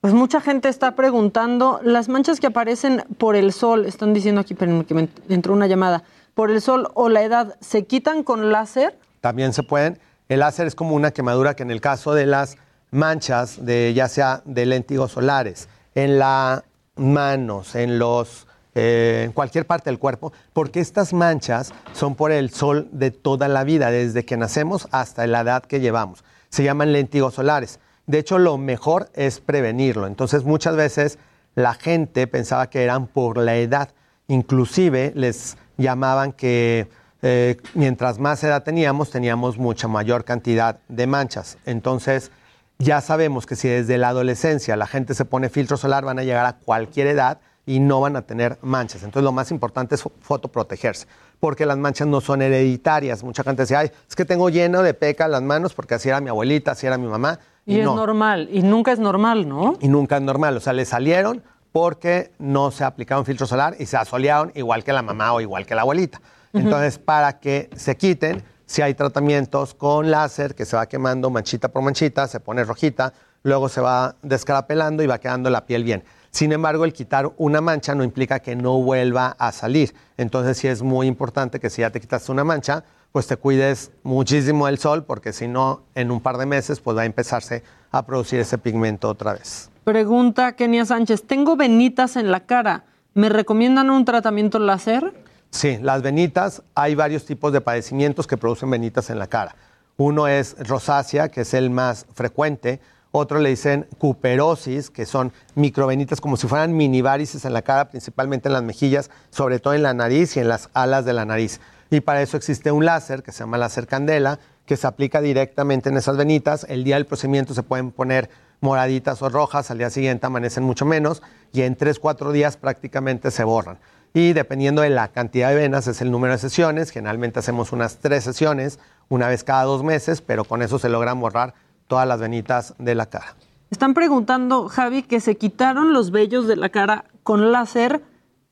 Pues mucha gente está preguntando, las manchas que aparecen por el sol, están diciendo aquí, pero que me entró una llamada, por el sol o la edad, ¿se quitan con láser? También se pueden. El láser es como una quemadura que en el caso de las manchas, de, ya sea de léntigos solares, en las manos, en los eh, en cualquier parte del cuerpo, porque estas manchas son por el sol de toda la vida, desde que nacemos hasta la edad que llevamos. Se llaman léntigos solares. De hecho, lo mejor es prevenirlo. Entonces, muchas veces la gente pensaba que eran por la edad. Inclusive les llamaban que eh, mientras más edad teníamos, teníamos mucha mayor cantidad de manchas. Entonces, ya sabemos que si desde la adolescencia la gente se pone filtro solar, van a llegar a cualquier edad y no van a tener manchas. Entonces lo más importante es fotoprotegerse, porque las manchas no son hereditarias. Mucha gente dice, ay, es que tengo lleno de peca las manos porque así era mi abuelita, así era mi mamá. Y, es no. normal, y nunca es normal, ¿no? Y nunca es normal, o sea, le salieron porque no se aplicaron filtro solar y se asolearon igual que la mamá o igual que la abuelita. Entonces, para que se quiten, si hay tratamientos con láser que se va quemando manchita por manchita, se pone rojita, luego se va descarapelando y va quedando la piel bien. Sin embargo, el quitar una mancha no implica que no vuelva a salir. Entonces, sí es muy importante que si ya te quitaste una mancha, pues te cuides muchísimo del sol, porque si no, en un par de meses, pues va a empezarse a producir ese pigmento otra vez. Pregunta Kenia Sánchez, tengo venitas en la cara, ¿me recomiendan un tratamiento láser? Sí, las venitas, hay varios tipos de padecimientos que producen venitas en la cara. Uno es rosácea, que es el más frecuente. Otro le dicen cuperosis, que son microvenitas como si fueran mini varices en la cara, principalmente en las mejillas, sobre todo en la nariz y en las alas de la nariz. Y para eso existe un láser que se llama láser candela, que se aplica directamente en esas venitas. El día del procedimiento se pueden poner moraditas o rojas, al día siguiente amanecen mucho menos y en 3, 4 días prácticamente se borran. Y dependiendo de la cantidad de venas es el número de sesiones, generalmente hacemos unas 3 sesiones, una vez cada dos meses, pero con eso se logran borrar todas las venitas de la cara. Están preguntando, Javi, que se quitaron los vellos de la cara con láser,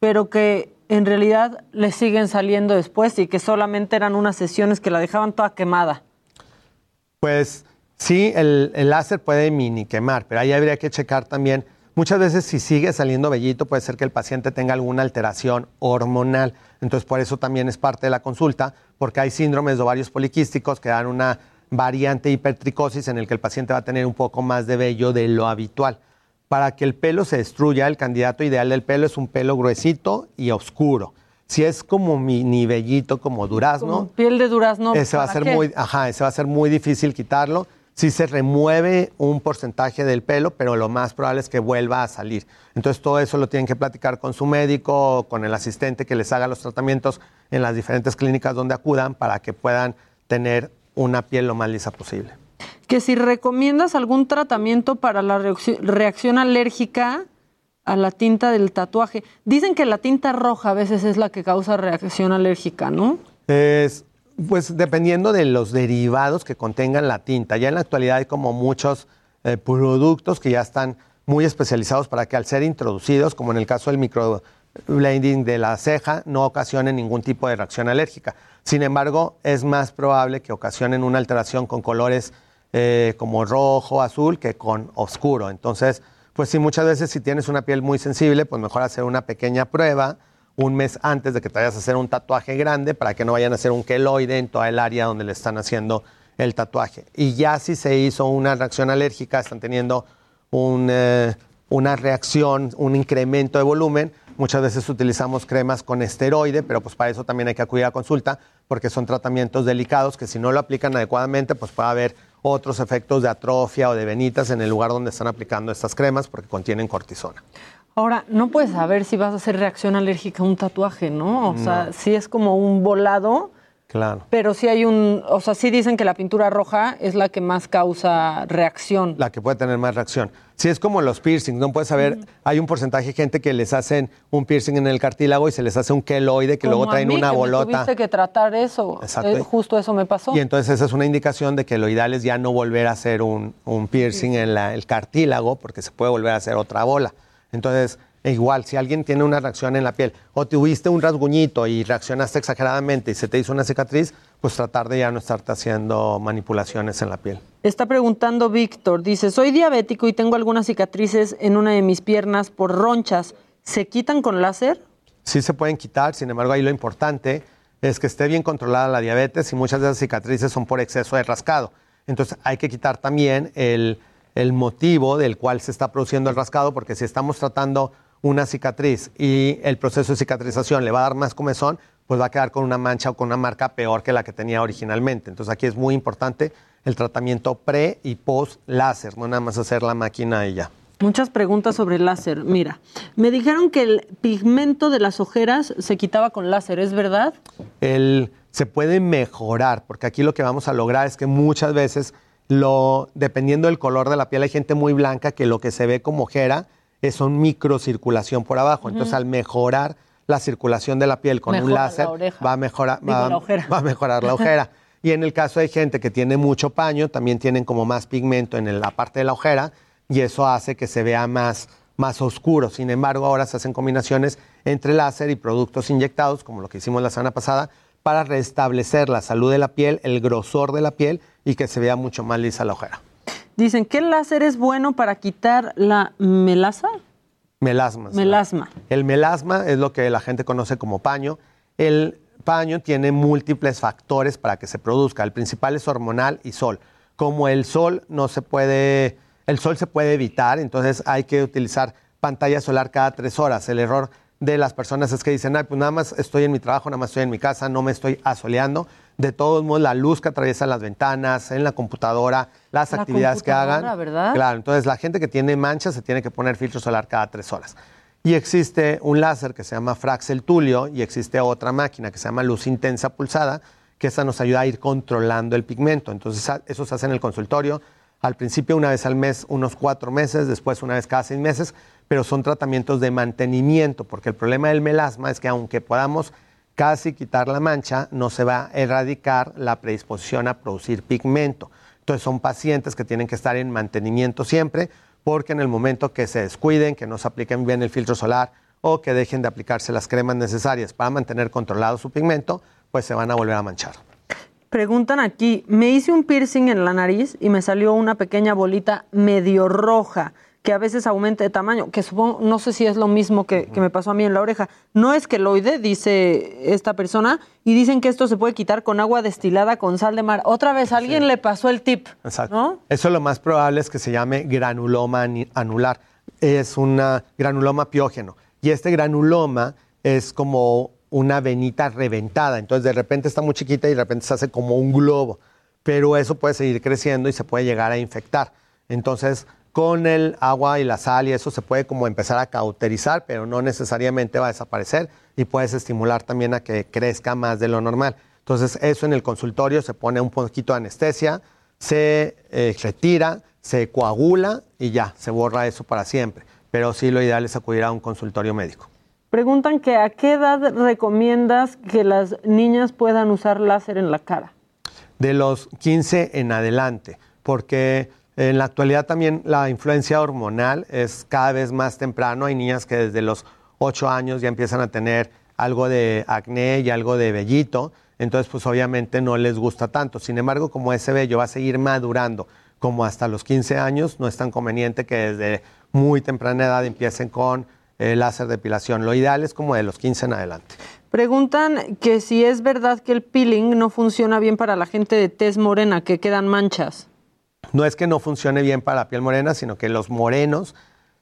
pero que en realidad le siguen saliendo después y que solamente eran unas sesiones que la dejaban toda quemada. Pues sí, el, el láser puede mini quemar, pero ahí habría que checar también. Muchas veces si sigue saliendo vellito puede ser que el paciente tenga alguna alteración hormonal. Entonces por eso también es parte de la consulta, porque hay síndromes de ovarios poliquísticos que dan una variante hipertricosis en el que el paciente va a tener un poco más de vello de lo habitual. Para que el pelo se destruya, el candidato ideal del pelo es un pelo gruesito y oscuro. Si es como mini vellito, como durazno, Como piel de durazno. ese va a ¿para ser qué? muy, ajá, ese va a ser muy difícil quitarlo. Sí se remueve un porcentaje del pelo, pero lo más probable es que vuelva a salir. Entonces todo eso lo tienen que platicar con su médico, o con el asistente que les haga los tratamientos en las diferentes clínicas donde acudan para que puedan tener una piel lo más lisa posible. Que si recomiendas algún tratamiento para la reacci- reacción alérgica a la tinta del tatuaje. Dicen que la tinta roja a veces es la que causa reacción alérgica, ¿no? Es, pues dependiendo de los derivados que contengan la tinta. Ya en la actualidad hay como muchos eh, productos que ya están muy especializados para que al ser introducidos, como en el caso del microblending de la ceja, no ocasionen ningún tipo de reacción alérgica. Sin embargo, es más probable que ocasionen una alteración con colores eh, como rojo, azul, que con oscuro. Entonces, pues sí, muchas veces si tienes una piel muy sensible, pues mejor hacer una pequeña prueba un mes antes de que te vayas a hacer un tatuaje grande para que no vayan a hacer un queloide en toda el área donde le están haciendo el tatuaje. Y ya si se hizo una reacción alérgica, están teniendo eh, una reacción, un incremento de volumen, muchas veces utilizamos cremas con esteroide, pero pues para eso también hay que acudir a consulta porque son tratamientos delicados que si no lo aplican adecuadamente, pues puede haber otros efectos de atrofia o de venitas en el lugar donde están aplicando estas cremas porque contienen cortisona. Ahora, no puedes saber si vas a hacer reacción alérgica a un tatuaje, ¿no? O sea, sí es como un volado, Claro. pero sí hay un, o sea, sí dicen que la pintura roja es la que más causa reacción. La que puede tener más reacción. Si es como los piercings, no puedes saber, hay un porcentaje de gente que les hacen un piercing en el cartílago y se les hace un queloide que luego Como a traen mí, una que me bolota. tuviste que tratar eso. Exacto. Eh, justo eso me pasó. Y entonces esa es una indicación de que lo ideal es ya no volver a hacer un, un piercing en la- el cartílago porque se puede volver a hacer otra bola. Entonces, igual, si alguien tiene una reacción en la piel o tuviste un rasguñito y reaccionaste exageradamente y se te hizo una cicatriz, pues tratar de ya no estarte haciendo manipulaciones en la piel. Está preguntando Víctor, dice, soy diabético y tengo algunas cicatrices en una de mis piernas por ronchas. ¿Se quitan con láser? Sí se pueden quitar, sin embargo, ahí lo importante es que esté bien controlada la diabetes y muchas de esas cicatrices son por exceso de rascado. Entonces hay que quitar también el, el motivo del cual se está produciendo el rascado, porque si estamos tratando una cicatriz y el proceso de cicatrización le va a dar más comezón, pues va a quedar con una mancha o con una marca peor que la que tenía originalmente. Entonces aquí es muy importante el tratamiento pre y post láser, no nada más hacer la máquina y ya. Muchas preguntas sobre el láser. Mira, me dijeron que el pigmento de las ojeras se quitaba con láser, ¿es verdad? el, se puede mejorar, porque aquí lo que vamos a lograr es que muchas veces, lo, dependiendo del color de la piel, hay gente muy blanca que lo que se ve como ojera es son microcirculación por abajo. Entonces, al mejorar la circulación de la piel con un Mejora láser, va a mejorar, va, la ojera. va a mejorar la ojera. Y en el caso de gente que tiene mucho paño, también tienen como más pigmento en la parte de la ojera y eso hace que se vea más, más oscuro. Sin embargo, ahora se hacen combinaciones entre láser y productos inyectados, como lo que hicimos la semana pasada, para restablecer la salud de la piel, el grosor de la piel y que se vea mucho más lisa la ojera. Dicen que el láser es bueno para quitar la melaza. Melasmas. Melasma. El melasma es lo que la gente conoce como paño. El paño tiene múltiples factores para que se produzca. El principal es hormonal y sol. Como el sol no se puede, el sol se puede evitar, entonces hay que utilizar pantalla solar cada tres horas. El error de las personas es que dicen, Ay, pues nada más estoy en mi trabajo, nada más estoy en mi casa, no me estoy asoleando. De todos modos, la luz que atraviesa las ventanas, en la computadora, las La actividades que hagan. ¿verdad? Claro, entonces la gente que tiene manchas se tiene que poner filtro solar cada tres horas. Y existe un láser que se llama Fraxel Tulio y existe otra máquina que se llama luz intensa pulsada, que esa nos ayuda a ir controlando el pigmento. Entonces eso se hace en el consultorio. Al principio una vez al mes, unos cuatro meses, después una vez cada seis meses, pero son tratamientos de mantenimiento, porque el problema del melasma es que aunque podamos casi quitar la mancha, no se va a erradicar la predisposición a producir pigmento. Entonces son pacientes que tienen que estar en mantenimiento siempre, porque en el momento que se descuiden, que no se apliquen bien el filtro solar o que dejen de aplicarse las cremas necesarias para mantener controlado su pigmento, pues se van a volver a manchar. Preguntan aquí, me hice un piercing en la nariz y me salió una pequeña bolita medio roja que a veces aumenta de tamaño, que supongo, no sé si es lo mismo que, que me pasó a mí en la oreja. No es queloide, dice esta persona, y dicen que esto se puede quitar con agua destilada con sal de mar. Otra vez, alguien le pasó el tip. Exacto. Eso lo más probable es que se llame granuloma anular. Es un granuloma piógeno. Y este granuloma es como una venita reventada. Entonces, de repente está muy chiquita y de repente se hace como un globo. Pero eso puede seguir creciendo y se puede llegar a infectar. Entonces, con el agua y la sal y eso se puede como empezar a cauterizar, pero no necesariamente va a desaparecer y puedes estimular también a que crezca más de lo normal. Entonces, eso en el consultorio se pone un poquito de anestesia, se eh, retira, se coagula y ya, se borra eso para siempre. Pero sí, lo ideal es acudir a un consultorio médico. Preguntan que a qué edad recomiendas que las niñas puedan usar láser en la cara. de los 15 en adelante, porque en la actualidad también la influencia hormonal es cada vez más temprano. Hay niñas que desde los 8 años ya empiezan a tener algo de acné y algo de vellito, entonces pues obviamente no les gusta tanto. Sin embargo, como ese vello va a seguir madurando como hasta los 15 años, no es tan conveniente que desde muy temprana edad empiecen con eh, láser depilación. Lo ideal es como de los 15 en adelante. Preguntan que si es verdad que el peeling no funciona bien para la gente de tez morena, que quedan manchas. No es que no funcione bien para la piel morena, sino que los morenos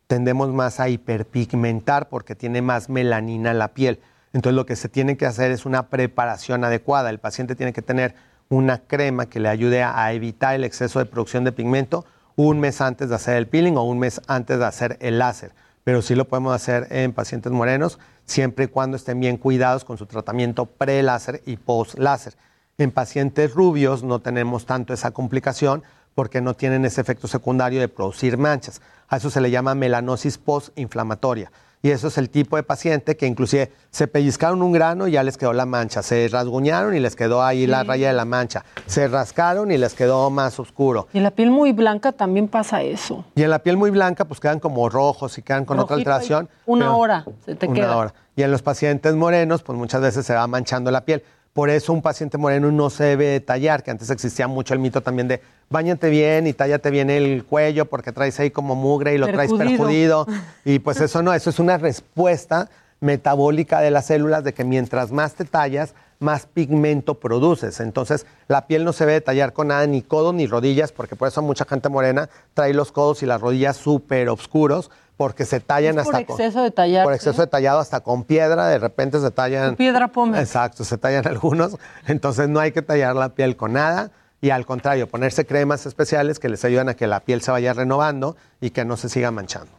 tendemos más a hiperpigmentar porque tiene más melanina la piel. Entonces lo que se tiene que hacer es una preparación adecuada. El paciente tiene que tener una crema que le ayude a evitar el exceso de producción de pigmento un mes antes de hacer el peeling o un mes antes de hacer el láser. Pero sí lo podemos hacer en pacientes morenos siempre y cuando estén bien cuidados con su tratamiento pre-láser y post-láser. En pacientes rubios no tenemos tanto esa complicación porque no tienen ese efecto secundario de producir manchas. A eso se le llama melanosis postinflamatoria. Y eso es el tipo de paciente que inclusive se pellizcaron un grano y ya les quedó la mancha, se rasguñaron y les quedó ahí la raya de la mancha, se rascaron y les quedó más oscuro. Y en la piel muy blanca también pasa eso. Y en la piel muy blanca pues quedan como rojos y quedan con otra alteración. Una hora se te una queda. hora. Y en los pacientes morenos, pues muchas veces se va manchando la piel. Por eso un paciente moreno no se debe tallar, que antes existía mucho el mito también de bañate bien y tállate bien el cuello porque traes ahí como mugre y lo traes Perjudido. Y pues eso no, eso es una respuesta metabólica de las células de que mientras más te tallas, más pigmento produces. Entonces, la piel no se debe tallar con nada, ni codos ni rodillas, porque por eso mucha gente morena trae los codos y las rodillas súper oscuros, porque se tallan por hasta con- exceso de tallar. por exceso de tallado hasta con piedra, de repente se tallan. Piedra pómez. Exacto, se tallan algunos. Entonces no hay que tallar la piel con nada y al contrario, ponerse cremas especiales que les ayudan a que la piel se vaya renovando y que no se siga manchando.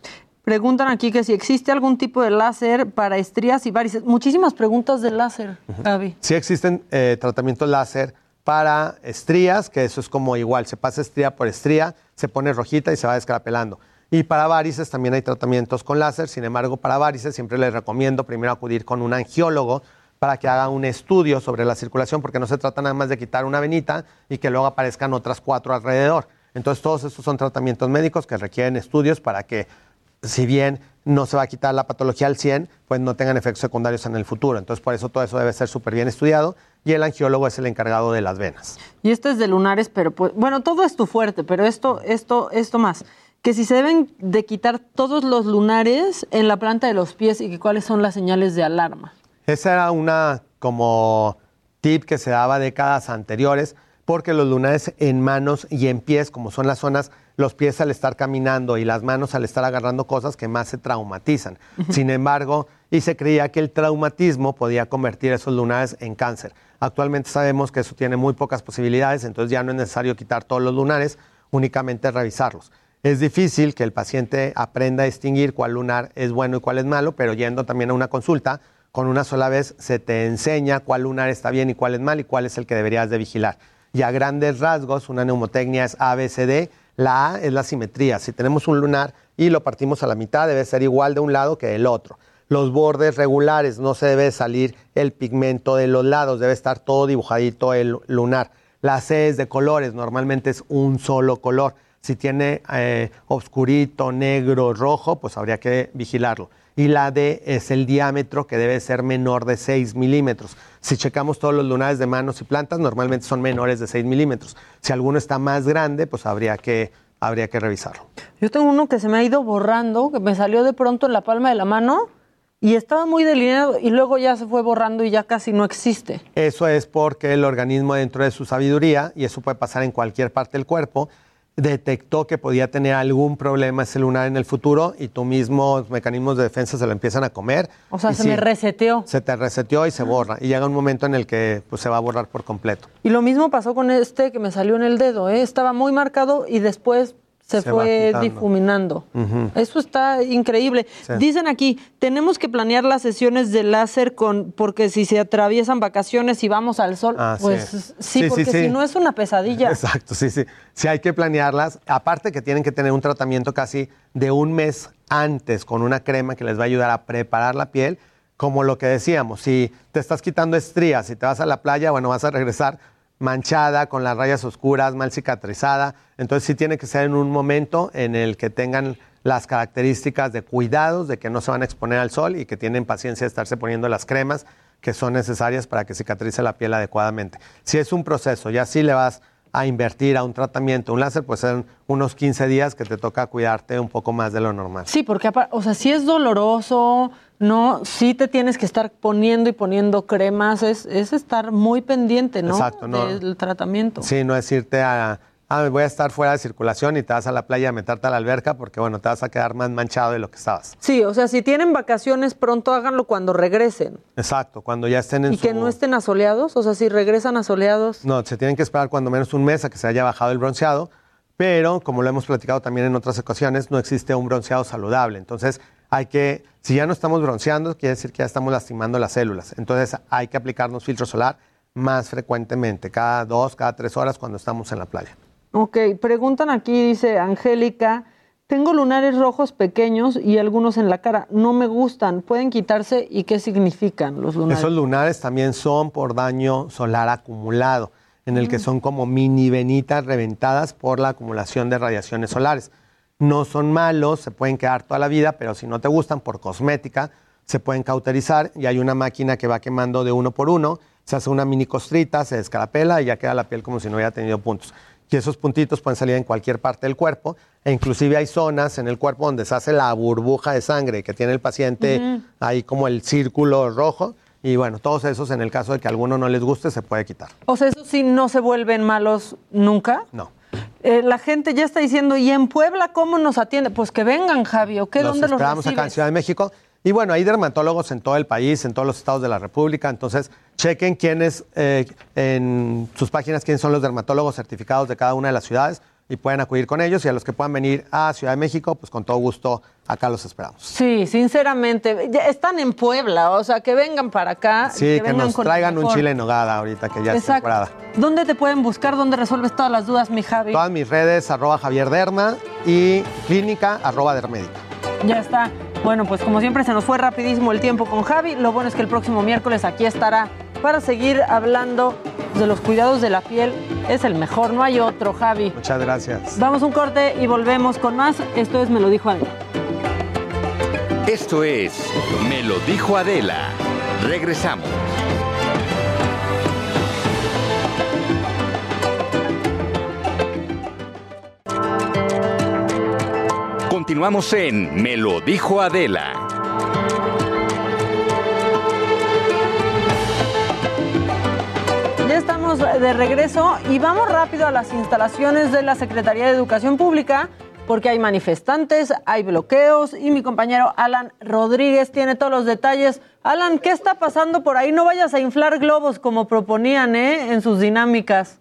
Preguntan aquí que si existe algún tipo de láser para estrías y varices. Muchísimas preguntas de láser, Gaby. Sí existen eh, tratamientos láser para estrías, que eso es como igual, se pasa estría por estría, se pone rojita y se va descarapelando. Y para varices también hay tratamientos con láser. Sin embargo, para varices siempre les recomiendo primero acudir con un angiólogo para que haga un estudio sobre la circulación, porque no se trata nada más de quitar una venita y que luego aparezcan otras cuatro alrededor. Entonces, todos estos son tratamientos médicos que requieren estudios para que, si bien no se va a quitar la patología al 100, pues no tengan efectos secundarios en el futuro. Entonces, por eso todo eso debe ser súper bien estudiado y el angiólogo es el encargado de las venas. Y esto es de lunares, pero pues, bueno, todo es tu fuerte, pero esto, esto, esto más. Que si se deben de quitar todos los lunares en la planta de los pies y que cuáles son las señales de alarma. Esa era una como tip que se daba décadas anteriores, porque los lunares en manos y en pies, como son las zonas, los pies al estar caminando y las manos al estar agarrando cosas que más se traumatizan. Sin embargo, y se creía que el traumatismo podía convertir esos lunares en cáncer. Actualmente sabemos que eso tiene muy pocas posibilidades, entonces ya no es necesario quitar todos los lunares, únicamente revisarlos. Es difícil que el paciente aprenda a distinguir cuál lunar es bueno y cuál es malo, pero yendo también a una consulta, con una sola vez se te enseña cuál lunar está bien y cuál es mal y cuál es el que deberías de vigilar. Y a grandes rasgos, una neumotecnia es ABCD. La A es la simetría. Si tenemos un lunar y lo partimos a la mitad, debe ser igual de un lado que del otro. Los bordes regulares, no se debe salir el pigmento de los lados, debe estar todo dibujadito el lunar. La C es de colores, normalmente es un solo color. Si tiene eh, oscurito, negro, rojo, pues habría que vigilarlo. Y la D es el diámetro que debe ser menor de 6 milímetros. Si checamos todos los lunares de manos y plantas, normalmente son menores de 6 milímetros. Si alguno está más grande, pues habría que, habría que revisarlo. Yo tengo uno que se me ha ido borrando, que me salió de pronto en la palma de la mano y estaba muy delineado y luego ya se fue borrando y ya casi no existe. Eso es porque el organismo dentro de su sabiduría, y eso puede pasar en cualquier parte del cuerpo, detectó que podía tener algún problema ese lunar en el futuro y tus mismos mecanismos de defensa se lo empiezan a comer. O sea, Y se sí, me reseteó. Se te reseteó y se borra. Y llega un momento en el que pues, se va a borrar por completo. Y lo mismo pasó con este que me salió en el dedo, ¿eh? estaba muy marcado y después se, fue difuminando. Eso está increíble. Sí. Dicen aquí, tenemos que planear las sesiones de láser con, porque si se atraviesan vacaciones y vamos al sol, Ah, pues sí, Sí, sí, porque si no es una pesadilla. Exacto, sí, sí. Sí hay que planearlas. Aparte que tienen que tener un tratamiento casi de un mes antes con una crema que les va a ayudar a preparar la piel. Como lo que decíamos, si te estás quitando estrías y te vas a la playa, bueno, vas a regresar manchada, con las rayas oscuras, mal cicatrizada. Entonces sí tiene que ser en un momento en el que tengan las características de cuidados, de que no se van a exponer al sol y que tienen paciencia de estarse poniendo las cremas que son necesarias para que cicatrice la piel adecuadamente. Si es un proceso, ya si le vas a invertir a un tratamiento, un láser, pues son unos 15 días que te toca cuidarte un poco más de lo normal. Sí, porque, o sea, si es doloroso, no, sí te tienes que estar poniendo y poniendo cremas, es, es estar muy pendiente, ¿no? Exacto, no. Del tratamiento. Sí, no es irte a, ah, voy a estar fuera de circulación y te vas a la playa a meterte a la alberca porque, bueno, te vas a quedar más manchado de lo que estabas. Sí, o sea, si tienen vacaciones pronto háganlo cuando regresen. Exacto, cuando ya estén en Y que no estén asoleados, o sea, si regresan asoleados. No, se tienen que esperar cuando menos un mes a que se haya bajado el bronceado, pero como lo hemos platicado también en otras ocasiones, no existe un bronceado saludable. Entonces, hay que, si ya no estamos bronceando, quiere decir que ya estamos lastimando las células. Entonces, hay que aplicarnos filtro solar más frecuentemente, cada dos, cada tres horas cuando estamos en la playa. Ok, preguntan aquí, dice Angélica, tengo lunares rojos pequeños y algunos en la cara. No me gustan. ¿Pueden quitarse y qué significan los lunares? Esos lunares también son por daño solar acumulado, en el que son como mini venitas reventadas por la acumulación de radiaciones solares. No son malos, se pueden quedar toda la vida, pero si no te gustan por cosmética, se pueden cauterizar y hay una máquina que va quemando de uno por uno, se hace una mini costrita, se descarapela y ya queda la piel como si no hubiera tenido puntos. Y esos puntitos pueden salir en cualquier parte del cuerpo, e inclusive hay zonas en el cuerpo donde se hace la burbuja de sangre que tiene el paciente ahí como el círculo rojo. Y bueno, todos esos en el caso de que a alguno no les guste se puede quitar. O sea, ¿esos sí no se vuelven malos nunca? No. Eh, la gente ya está diciendo, ¿y en Puebla cómo nos atiende? Pues que vengan, Javi, ¿o qué? los ¿Dónde los esperamos acá en? Ciudad de México. Y bueno, hay dermatólogos en todo el país, en todos los estados de la República. Entonces, chequen quiénes, eh, en sus páginas, quiénes son los dermatólogos certificados de cada una de las ciudades y pueden acudir con ellos. Y a los que puedan venir a Ciudad de México, pues con todo gusto, acá los esperamos. Sí, sinceramente, ya están en Puebla, o sea, que vengan para acá. Sí, que, nos traigan un chile en nogada ahorita, que ya es Exacto. temporada. ¿Dónde te pueden buscar? ¿Dónde resuelves todas las dudas, mi Javi? Todas mis redes, arroba Javier Derma y clínica, arroba Dermédica. Ya está. Bueno, pues como siempre se nos fue rapidísimo el tiempo con Javi. Lo bueno es que el próximo miércoles aquí estará para seguir hablando de los cuidados de la piel. Es el mejor, no hay otro, Javi. Muchas gracias. Vamos un corte y volvemos con más. Esto es Me lo dijo Adela. Esto es Me lo dijo Adela. Regresamos. Continuamos en Me lo dijo Adela. De regreso y vamos rápido a las instalaciones de la Secretaría de Educación Pública porque hay manifestantes, hay bloqueos y mi compañero Alan Rodríguez tiene todos los detalles. Alan, ¿qué está pasando por ahí? No vayas a inflar globos como proponían ¿eh? en sus dinámicas.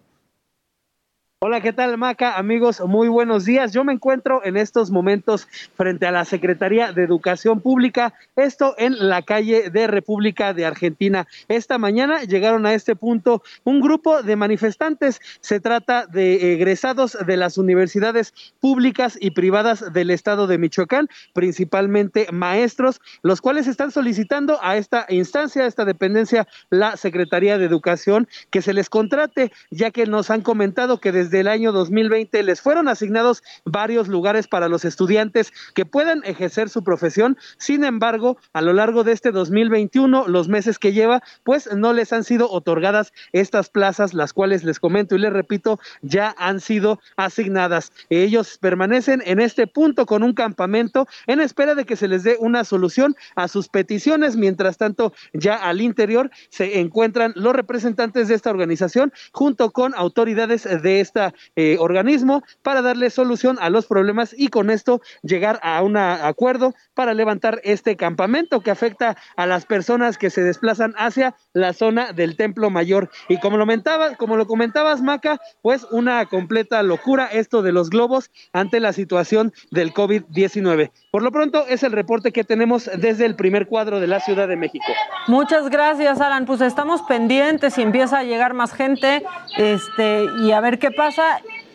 Hola, ¿qué tal, Maca? Amigos, muy buenos días. Yo me encuentro en estos momentos frente a la Secretaría de Educación Pública, esto en la calle de República de Argentina. Esta mañana llegaron a este punto un grupo de manifestantes. Se trata de egresados de las universidades públicas y privadas del estado de Michoacán, principalmente maestros, los cuales están solicitando a esta instancia, a esta dependencia, la Secretaría de Educación, que se les contrate, ya que nos han comentado que desde del año 2020 les fueron asignados varios lugares para los estudiantes que puedan ejercer su profesión. Sin embargo, a lo largo de este 2021, los meses que lleva, pues no les han sido otorgadas estas plazas, las cuales les comento y les repito, ya han sido asignadas. Ellos permanecen en este punto con un campamento en espera de que se les dé una solución a sus peticiones. Mientras tanto, ya al interior se encuentran los representantes de esta organización junto con autoridades de esta eh, organismo para darle solución a los problemas y con esto llegar a un acuerdo para levantar este campamento que afecta a las personas que se desplazan hacia la zona del Templo Mayor. Y como lo comentabas, como lo comentabas, Maca, pues una completa locura esto de los globos ante la situación del COVID-19. Por lo pronto es el reporte que tenemos desde el primer cuadro de la Ciudad de México. Muchas gracias, Alan. Pues estamos pendientes y empieza a llegar más gente, este, y a ver qué pasa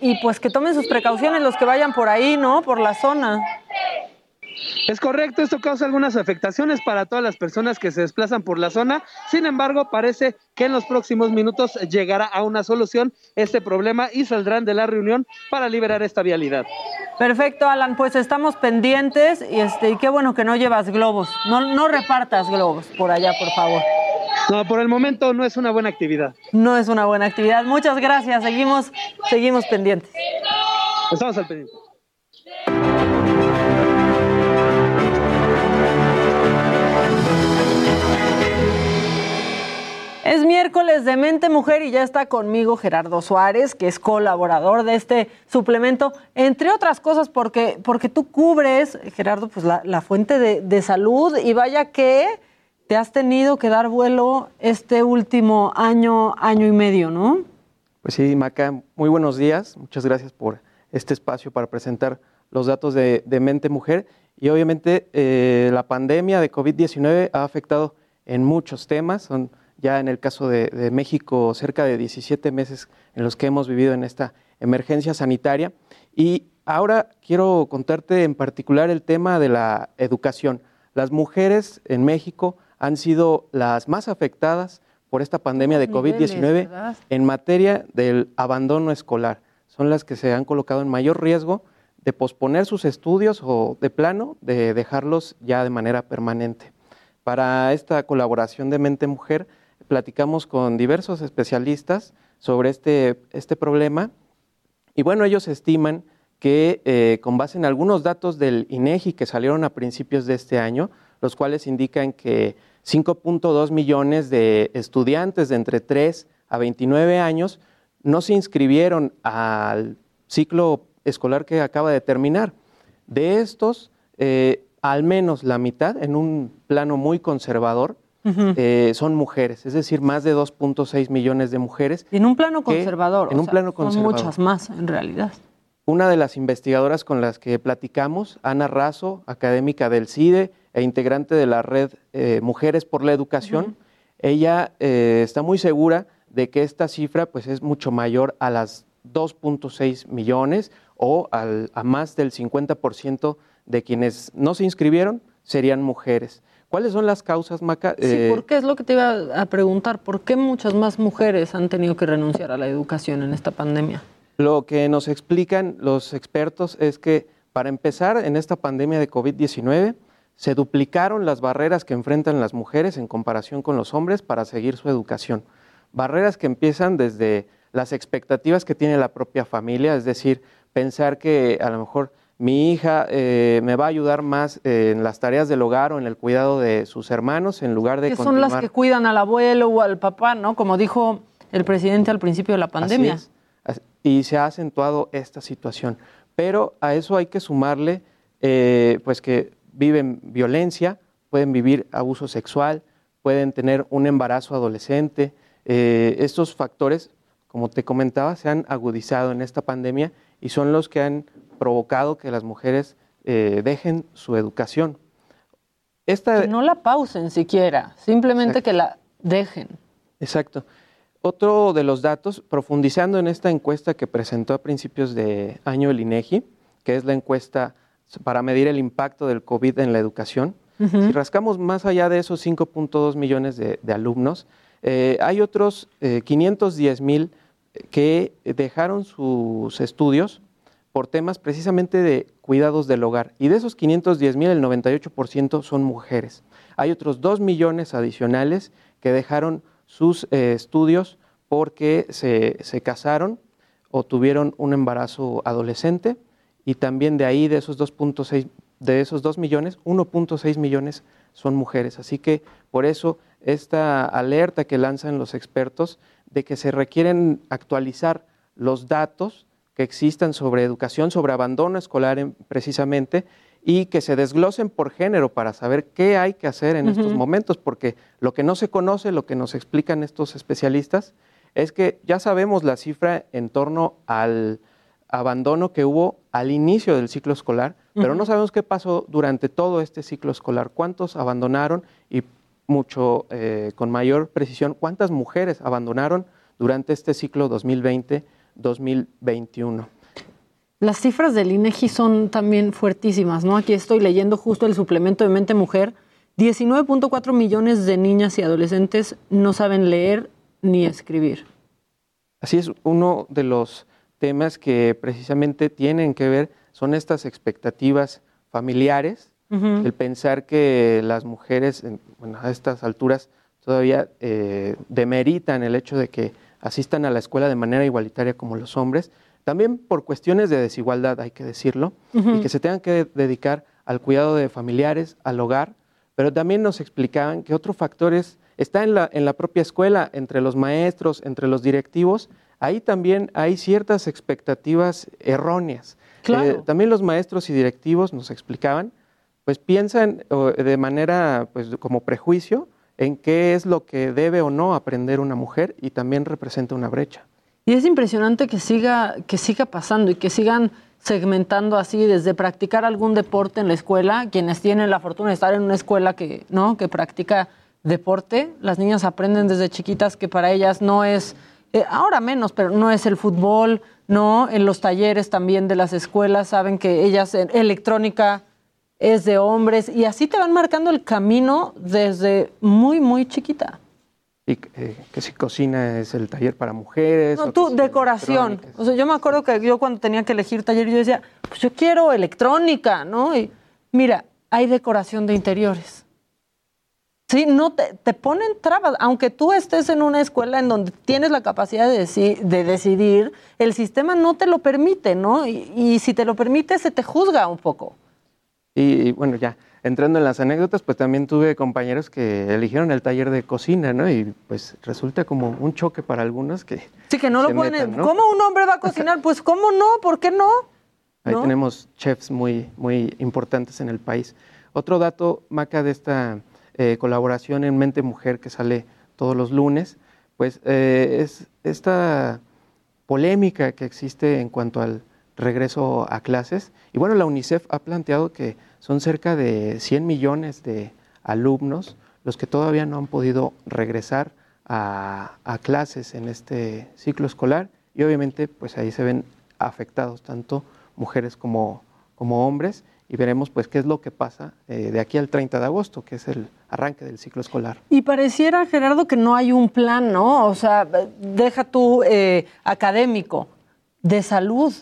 y pues que tomen sus precauciones los que vayan por ahí, ¿no? Por la zona. Es correcto, esto causa algunas afectaciones para todas las personas que se desplazan por la zona. Sin embargo, parece que en los próximos minutos llegará a una solución este problema y saldrán de la reunión para liberar esta vialidad. Perfecto, Alan, pues estamos pendientes y este y qué bueno que no llevas globos. No no repartas globos por allá, por favor. No, por el momento no es una buena actividad. No es una buena actividad. Muchas gracias. Seguimos, seguimos pendientes. Estamos al pendiente. Es miércoles de Mente Mujer y ya está conmigo Gerardo Suárez, que es colaborador de este suplemento, entre otras cosas porque, porque tú cubres, Gerardo, pues la, fuente de, de salud y vaya que te has tenido que dar vuelo este último año, año y medio, ¿no? Pues sí, Maca, muy buenos días. Muchas gracias por este espacio para presentar los datos de, Mente Mujer. Y obviamente eh, la pandemia de COVID-19 ha afectado en muchos temas. Son ya en el caso de, de, México cerca de 17 meses en los que hemos vivido en esta emergencia sanitaria. Y ahora quiero contarte en particular el tema de la educación. Las mujeres en México han sido las más afectadas por esta pandemia de COVID-19 en materia del abandono escolar. Son las que se han colocado en mayor riesgo de posponer sus estudios o de plano de dejarlos ya de manera permanente. Para esta colaboración de Mente Mujer platicamos con diversos especialistas sobre este, este problema y bueno, ellos estiman que eh, con base en algunos datos del INEGI que salieron a principios de este año, los cuales indican que 5.2 millones de estudiantes de entre 3 a 29 años no se inscribieron al ciclo escolar que acaba de terminar. De estos, eh, al menos la mitad, en un plano muy conservador, eh, son mujeres, es decir, más de 2.6 millones de mujeres. En un plano conservador. En un plano conservador. Son muchas más, en realidad. Una de las investigadoras con las que platicamos, Ana Razo, académica del CIDE e integrante de la red eh, Mujeres por la Educación, ella eh, está muy segura de que esta cifra pues es mucho mayor a las 2.6 millones o al, a más del 50% de quienes no se inscribieron serían mujeres. ¿Cuáles son las causas, Maca? Sí, Eh, ¿por qué es lo que te iba a preguntar? ¿Por qué muchas más mujeres han tenido que renunciar a la educación en esta pandemia? Lo que nos explican los expertos es que, para empezar, en esta pandemia de COVID-19 se duplicaron las barreras que enfrentan las mujeres en comparación con los hombres para seguir su educación. Barreras que empiezan desde las expectativas que tiene la propia familia, es decir, pensar que a lo mejor mi hija eh, me va a ayudar más eh, en las tareas del hogar o en el cuidado de sus hermanos en lugar de Que son continuar. las que cuidan al abuelo o al papá, ¿no? Como dijo el presidente al principio de la pandemia. Así es. Y se ha acentuado esta situación. Pero a eso hay que sumarle, eh, pues que viven violencia, pueden vivir abuso sexual, pueden tener un embarazo adolescente. Eh, estos factores, como te comentaba, se han agudizado en esta pandemia y son los que han provocado que las mujeres eh, dejen su educación. Esta, Que no la pausen siquiera, simplemente que la dejen. Exacto. Otro de los datos, profundizando en esta encuesta que presentó a principios de año el INEGI, que es la encuesta para medir el impacto del COVID en la educación, si rascamos más allá de esos 5.2 millones de, de alumnos, eh, hay otros 510 mil que dejaron sus estudios por temas precisamente de cuidados del hogar. Y de esos 510 mil, el 98% son mujeres. Hay otros 2 millones adicionales que dejaron sus eh, estudios porque se, se casaron o tuvieron un embarazo adolescente y también de ahí de esos 2.6 de esos 2 millones, 1.6 millones son mujeres. Así que por eso esta alerta que lanzan los expertos de que se requieren actualizar los datos que existan sobre educación, sobre abandono escolar en- precisamente, y que se desglosen por género para saber qué hay que hacer en estos momentos, porque lo que no se conoce, lo que nos explican estos especialistas, es que ya sabemos la cifra en torno al abandono que hubo al inicio del ciclo escolar, pero no sabemos qué pasó durante todo este ciclo escolar, cuántos abandonaron y mucho eh, con mayor precisión, cuántas mujeres abandonaron durante este ciclo 2020-2021. Las cifras del INEGI son también fuertísimas, ¿no? Aquí estoy leyendo justo el suplemento de Mente Mujer. 19.4 millones de niñas y adolescentes no saben leer ni escribir. Así es, uno de los temas que precisamente tienen que ver son estas expectativas familiares, el pensar que las mujeres en- bueno, a estas alturas todavía eh, demeritan el hecho de que asistan a la escuela de manera igualitaria como los hombres, también por cuestiones de desigualdad, hay que decirlo, y que se tengan que dedicar al cuidado de familiares, al hogar, pero también nos explicaban que otro factor es, está en la, en la propia escuela, entre los maestros, entre los directivos, ahí también hay ciertas expectativas erróneas. Claro. Eh, también los maestros y directivos nos explicaban, pues piensan de manera, pues como prejuicio, en qué es lo que debe o no aprender una mujer y también representa una brecha. Y es impresionante que siga, que siga pasando y que sigan segmentando así desde practicar algún deporte en la escuela, quienes tienen la fortuna de estar en una escuela que, ¿no? que practica deporte, las niñas aprenden desde chiquitas que para ellas no es, eh, ahora menos, pero no es el fútbol, no, en los talleres también de las escuelas saben que ellas en electrónica es de hombres y así te van marcando el camino desde muy, muy chiquita. Y eh, que si cocina es el taller para mujeres. No, tú, decoración. O sea, yo me acuerdo que yo cuando tenía que elegir taller, yo decía, pues yo quiero electrónica, ¿no? Y mira, hay decoración de interiores. Sí, no te, te ponen trabas. Aunque tú estés en una escuela en donde tienes la capacidad de, deci- de decidir, el sistema no te lo permite, ¿no? Y, y si te lo permite, se te juzga un poco. Y, y, bueno, ya entrando en las anécdotas, pues también tuve compañeros que eligieron el taller de cocina, ¿no? Y pues resulta como un choque para algunos que... Sí, que no lo pueden. metan, ¿no? ¿Cómo un hombre va a cocinar? Pues, ¿cómo no? ¿Por qué no? Ahí ¿No? tenemos chefs muy, muy importantes en el país. Otro dato, Maca, de esta eh, colaboración en Mente Mujer que sale todos los lunes, pues eh, es esta polémica que existe en cuanto al regreso a clases. Y bueno, la UNICEF ha planteado que son cerca de 100 millones de alumnos los que todavía no han podido regresar a, a clases en este ciclo escolar y obviamente pues ahí se ven afectados tanto mujeres como, como hombres y veremos pues qué es lo que pasa eh, de aquí al 30 de agosto, que es el arranque del ciclo escolar. Y pareciera, Gerardo, que no hay un plan, ¿no? O sea, deja tú eh, académico, de salud.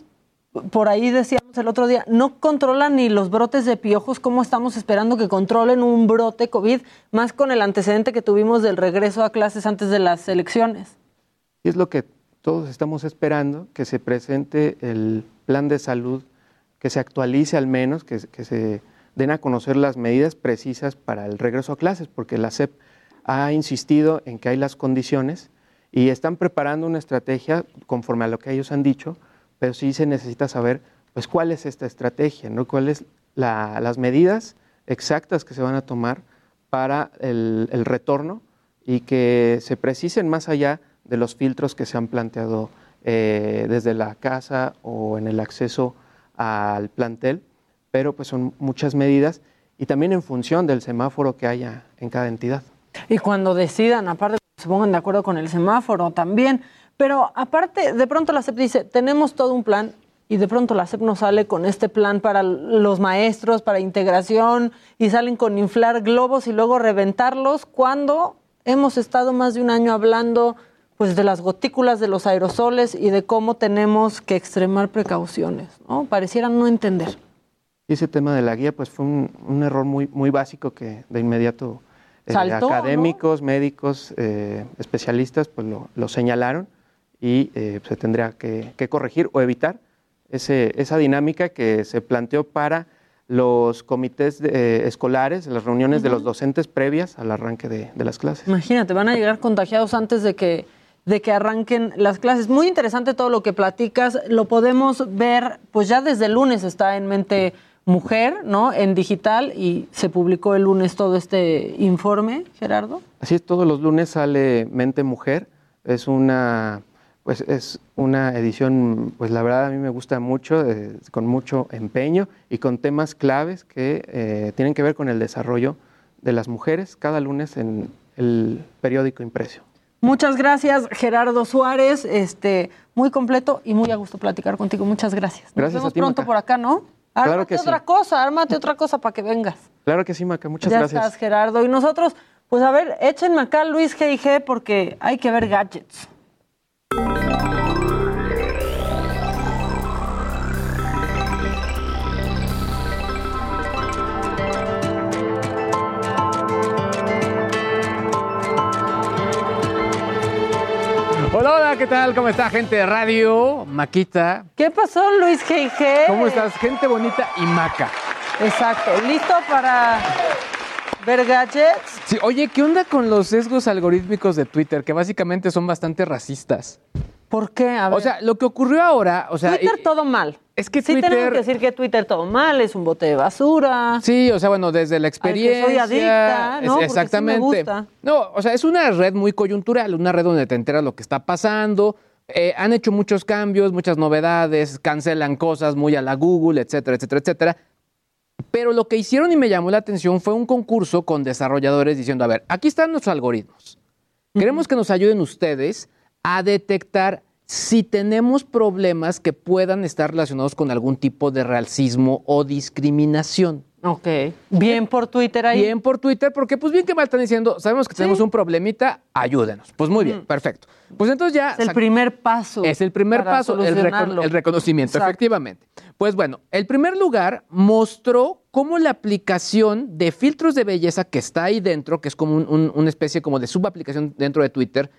Por ahí decíamos el otro día, no controlan ni los brotes de piojos, ¿cómo estamos esperando que controlen un brote COVID, más con el antecedente que tuvimos del regreso a clases antes de las elecciones? Es lo que todos estamos esperando, que se presente el plan de salud que se actualice al menos, que, se den a conocer las medidas precisas para el regreso a clases, porque la SEP ha insistido en que hay las condiciones y están preparando una estrategia conforme a lo que ellos han dicho, pero sí se necesita saber pues cuál es esta estrategia, ¿no? cuáles la, las medidas exactas que se van a tomar para el, retorno y que se precisen más allá de los filtros que se han planteado eh, desde la casa o en el acceso al plantel, pero pues son muchas medidas y también en función del semáforo que haya en cada entidad. Y cuando decidan, aparte, se pongan de acuerdo con el semáforo también. Pero aparte, de pronto la SEP dice, tenemos todo un plan y de pronto la SEP nos sale con este plan para los maestros, para integración, y salen con inflar globos y luego reventarlos, cuando hemos estado más de un año hablando pues de las gotículas de los aerosoles y de cómo tenemos que extremar precauciones, ¿no? Parecieran no entender. Y ese tema de la guía, pues fue un, error muy, muy básico que de inmediato eh, académicos, médicos, eh, especialistas, pues lo, señalaron y eh, se tendría que, corregir o evitar ese, esa dinámica que se planteó para los comités escolares, las reuniones de los docentes previas al arranque de, de las clases. Imagínate, van a llegar contagiados antes de que de que arranquen las clases. Muy interesante todo lo que platicas. Lo podemos ver, pues ya desde el lunes está en mente mujer, ¿no? En digital y se publicó el lunes todo este informe, Gerardo. Así es, todos los lunes sale Mente Mujer. Es una, pues es una edición, pues la verdad a mí me gusta mucho, eh, con mucho empeño y con temas claves que eh, tienen que ver con el desarrollo de las mujeres cada lunes en el periódico impreso. Muchas gracias, Gerardo Suárez. Este, muy completo y muy a gusto platicar contigo. Muchas gracias. Nos vemos pronto por acá, ¿no? Ármate claro que otra cosa, ármate otra cosa para que vengas. Claro que sí, Maca. Muchas ya gracias. Estás, Gerardo. Y nosotros, pues a ver, échenme acá Luis G&G porque hay que ver gadgets. Hola, hola, ¿qué tal? ¿Cómo está, gente de radio? Maquita. ¿Qué pasó, Luis G.G.? ¿Cómo estás? Gente bonita y maca. Exacto. ¿Listo para ver gadgets? Sí, oye, ¿qué onda con los sesgos algorítmicos de Twitter? Que básicamente son bastante racistas. ¿Por qué? A ver. O sea, lo que ocurrió ahora, o sea... Twitter todo mal. Es que sí Twitter... tenemos que decir que Twitter todo mal, es un bote de basura. Sí, o sea, bueno, desde la experiencia... soy adicta, ¿no? exactamente. No, o sea, es una red muy coyuntural, una red donde te enteras lo que está pasando. Eh, han hecho muchos cambios, muchas novedades, cancelan cosas muy a la Google, etcétera, etcétera, etcétera. Pero lo que hicieron y me llamó la atención fue un concurso con desarrolladores diciendo, a ver, aquí están nuestros algoritmos. Queremos que nos ayuden ustedes a detectar si tenemos problemas que puedan estar relacionados con algún tipo de racismo o discriminación. Ok. Bien por Twitter ahí. Bien por Twitter, porque pues bien que mal están diciendo, sabemos que tenemos un problemita, ayúdenos. Pues muy bien, perfecto. Pues entonces ya... Es el primer paso. Es el primer paso, el, el, reconocimiento, efectivamente. Pues bueno, el primer lugar mostró cómo la aplicación de filtros de belleza que está ahí dentro, que es como una especie como de subaplicación dentro de Twitter,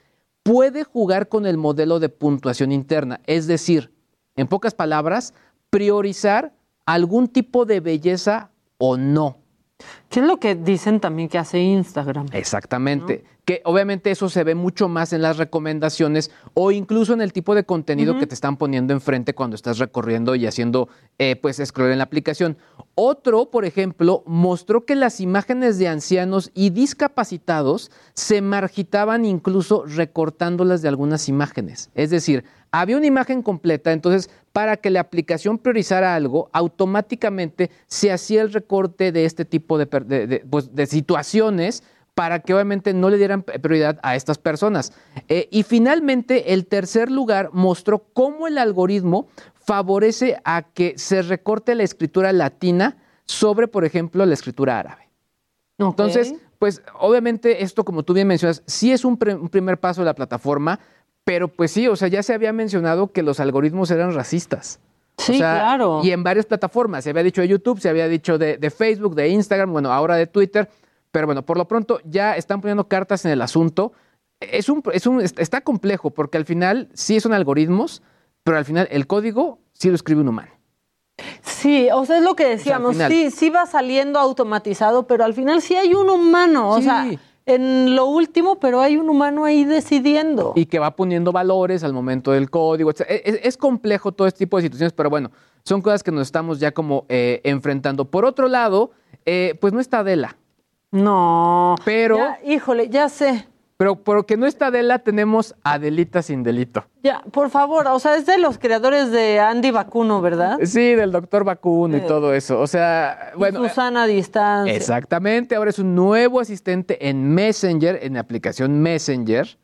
puede jugar con el modelo de puntuación interna, es decir, en pocas palabras, priorizar algún tipo de belleza o no. ¿Qué es lo que dicen también que hace Instagram? Exactamente. Que obviamente eso se ve mucho más en las recomendaciones o incluso en el tipo de contenido que te están poniendo enfrente cuando estás recorriendo y haciendo eh, pues scroll en la aplicación. Otro, por ejemplo, mostró que las imágenes de ancianos y discapacitados se margitaban incluso recortándolas de algunas imágenes. Es decir, había una imagen completa, entonces para que la aplicación priorizara algo, automáticamente se hacía el recorte de este tipo de, pues, de situaciones para que obviamente no le dieran prioridad a estas personas. Eh, y finalmente, el tercer lugar mostró cómo el algoritmo favorece a que se recorte la escritura latina sobre, por ejemplo, la escritura árabe. Entonces, pues obviamente esto, como tú bien mencionas, sí es un, un, primer paso de la plataforma, pero pues sí, o sea, ya se había mencionado que los algoritmos eran racistas. Sí, claro. Y en varias plataformas, se había dicho de YouTube, se había dicho de, de, Facebook, de Instagram, bueno, ahora de Twitter, pero bueno, por lo pronto ya están poniendo cartas en el asunto. Es un, es un, está complejo porque al final sí son algoritmos, pero al final el código sí lo escribe un humano. Sí, o sea, es lo que decíamos, sí, sí va saliendo automatizado, pero al final sí hay un humano, o sea, en lo último, pero hay un humano ahí decidiendo. Y que va poniendo valores al momento del código. Es, es complejo todo este tipo de situaciones, pero bueno, son cosas que nos estamos ya como eh, enfrentando. Por otro lado, eh, pues no está Adela. No. Pero. Ya, híjole, ya sé. Pero porque no está Adela, tenemos Adelita sin delito. Ya, por favor, o sea, es de los creadores de Andy Vacuno, ¿verdad? Sí, del doctor Vacuno y todo eso. O sea, bueno. Susana Distancia. Exactamente, ahora es un nuevo asistente en Messenger, en la aplicación Messenger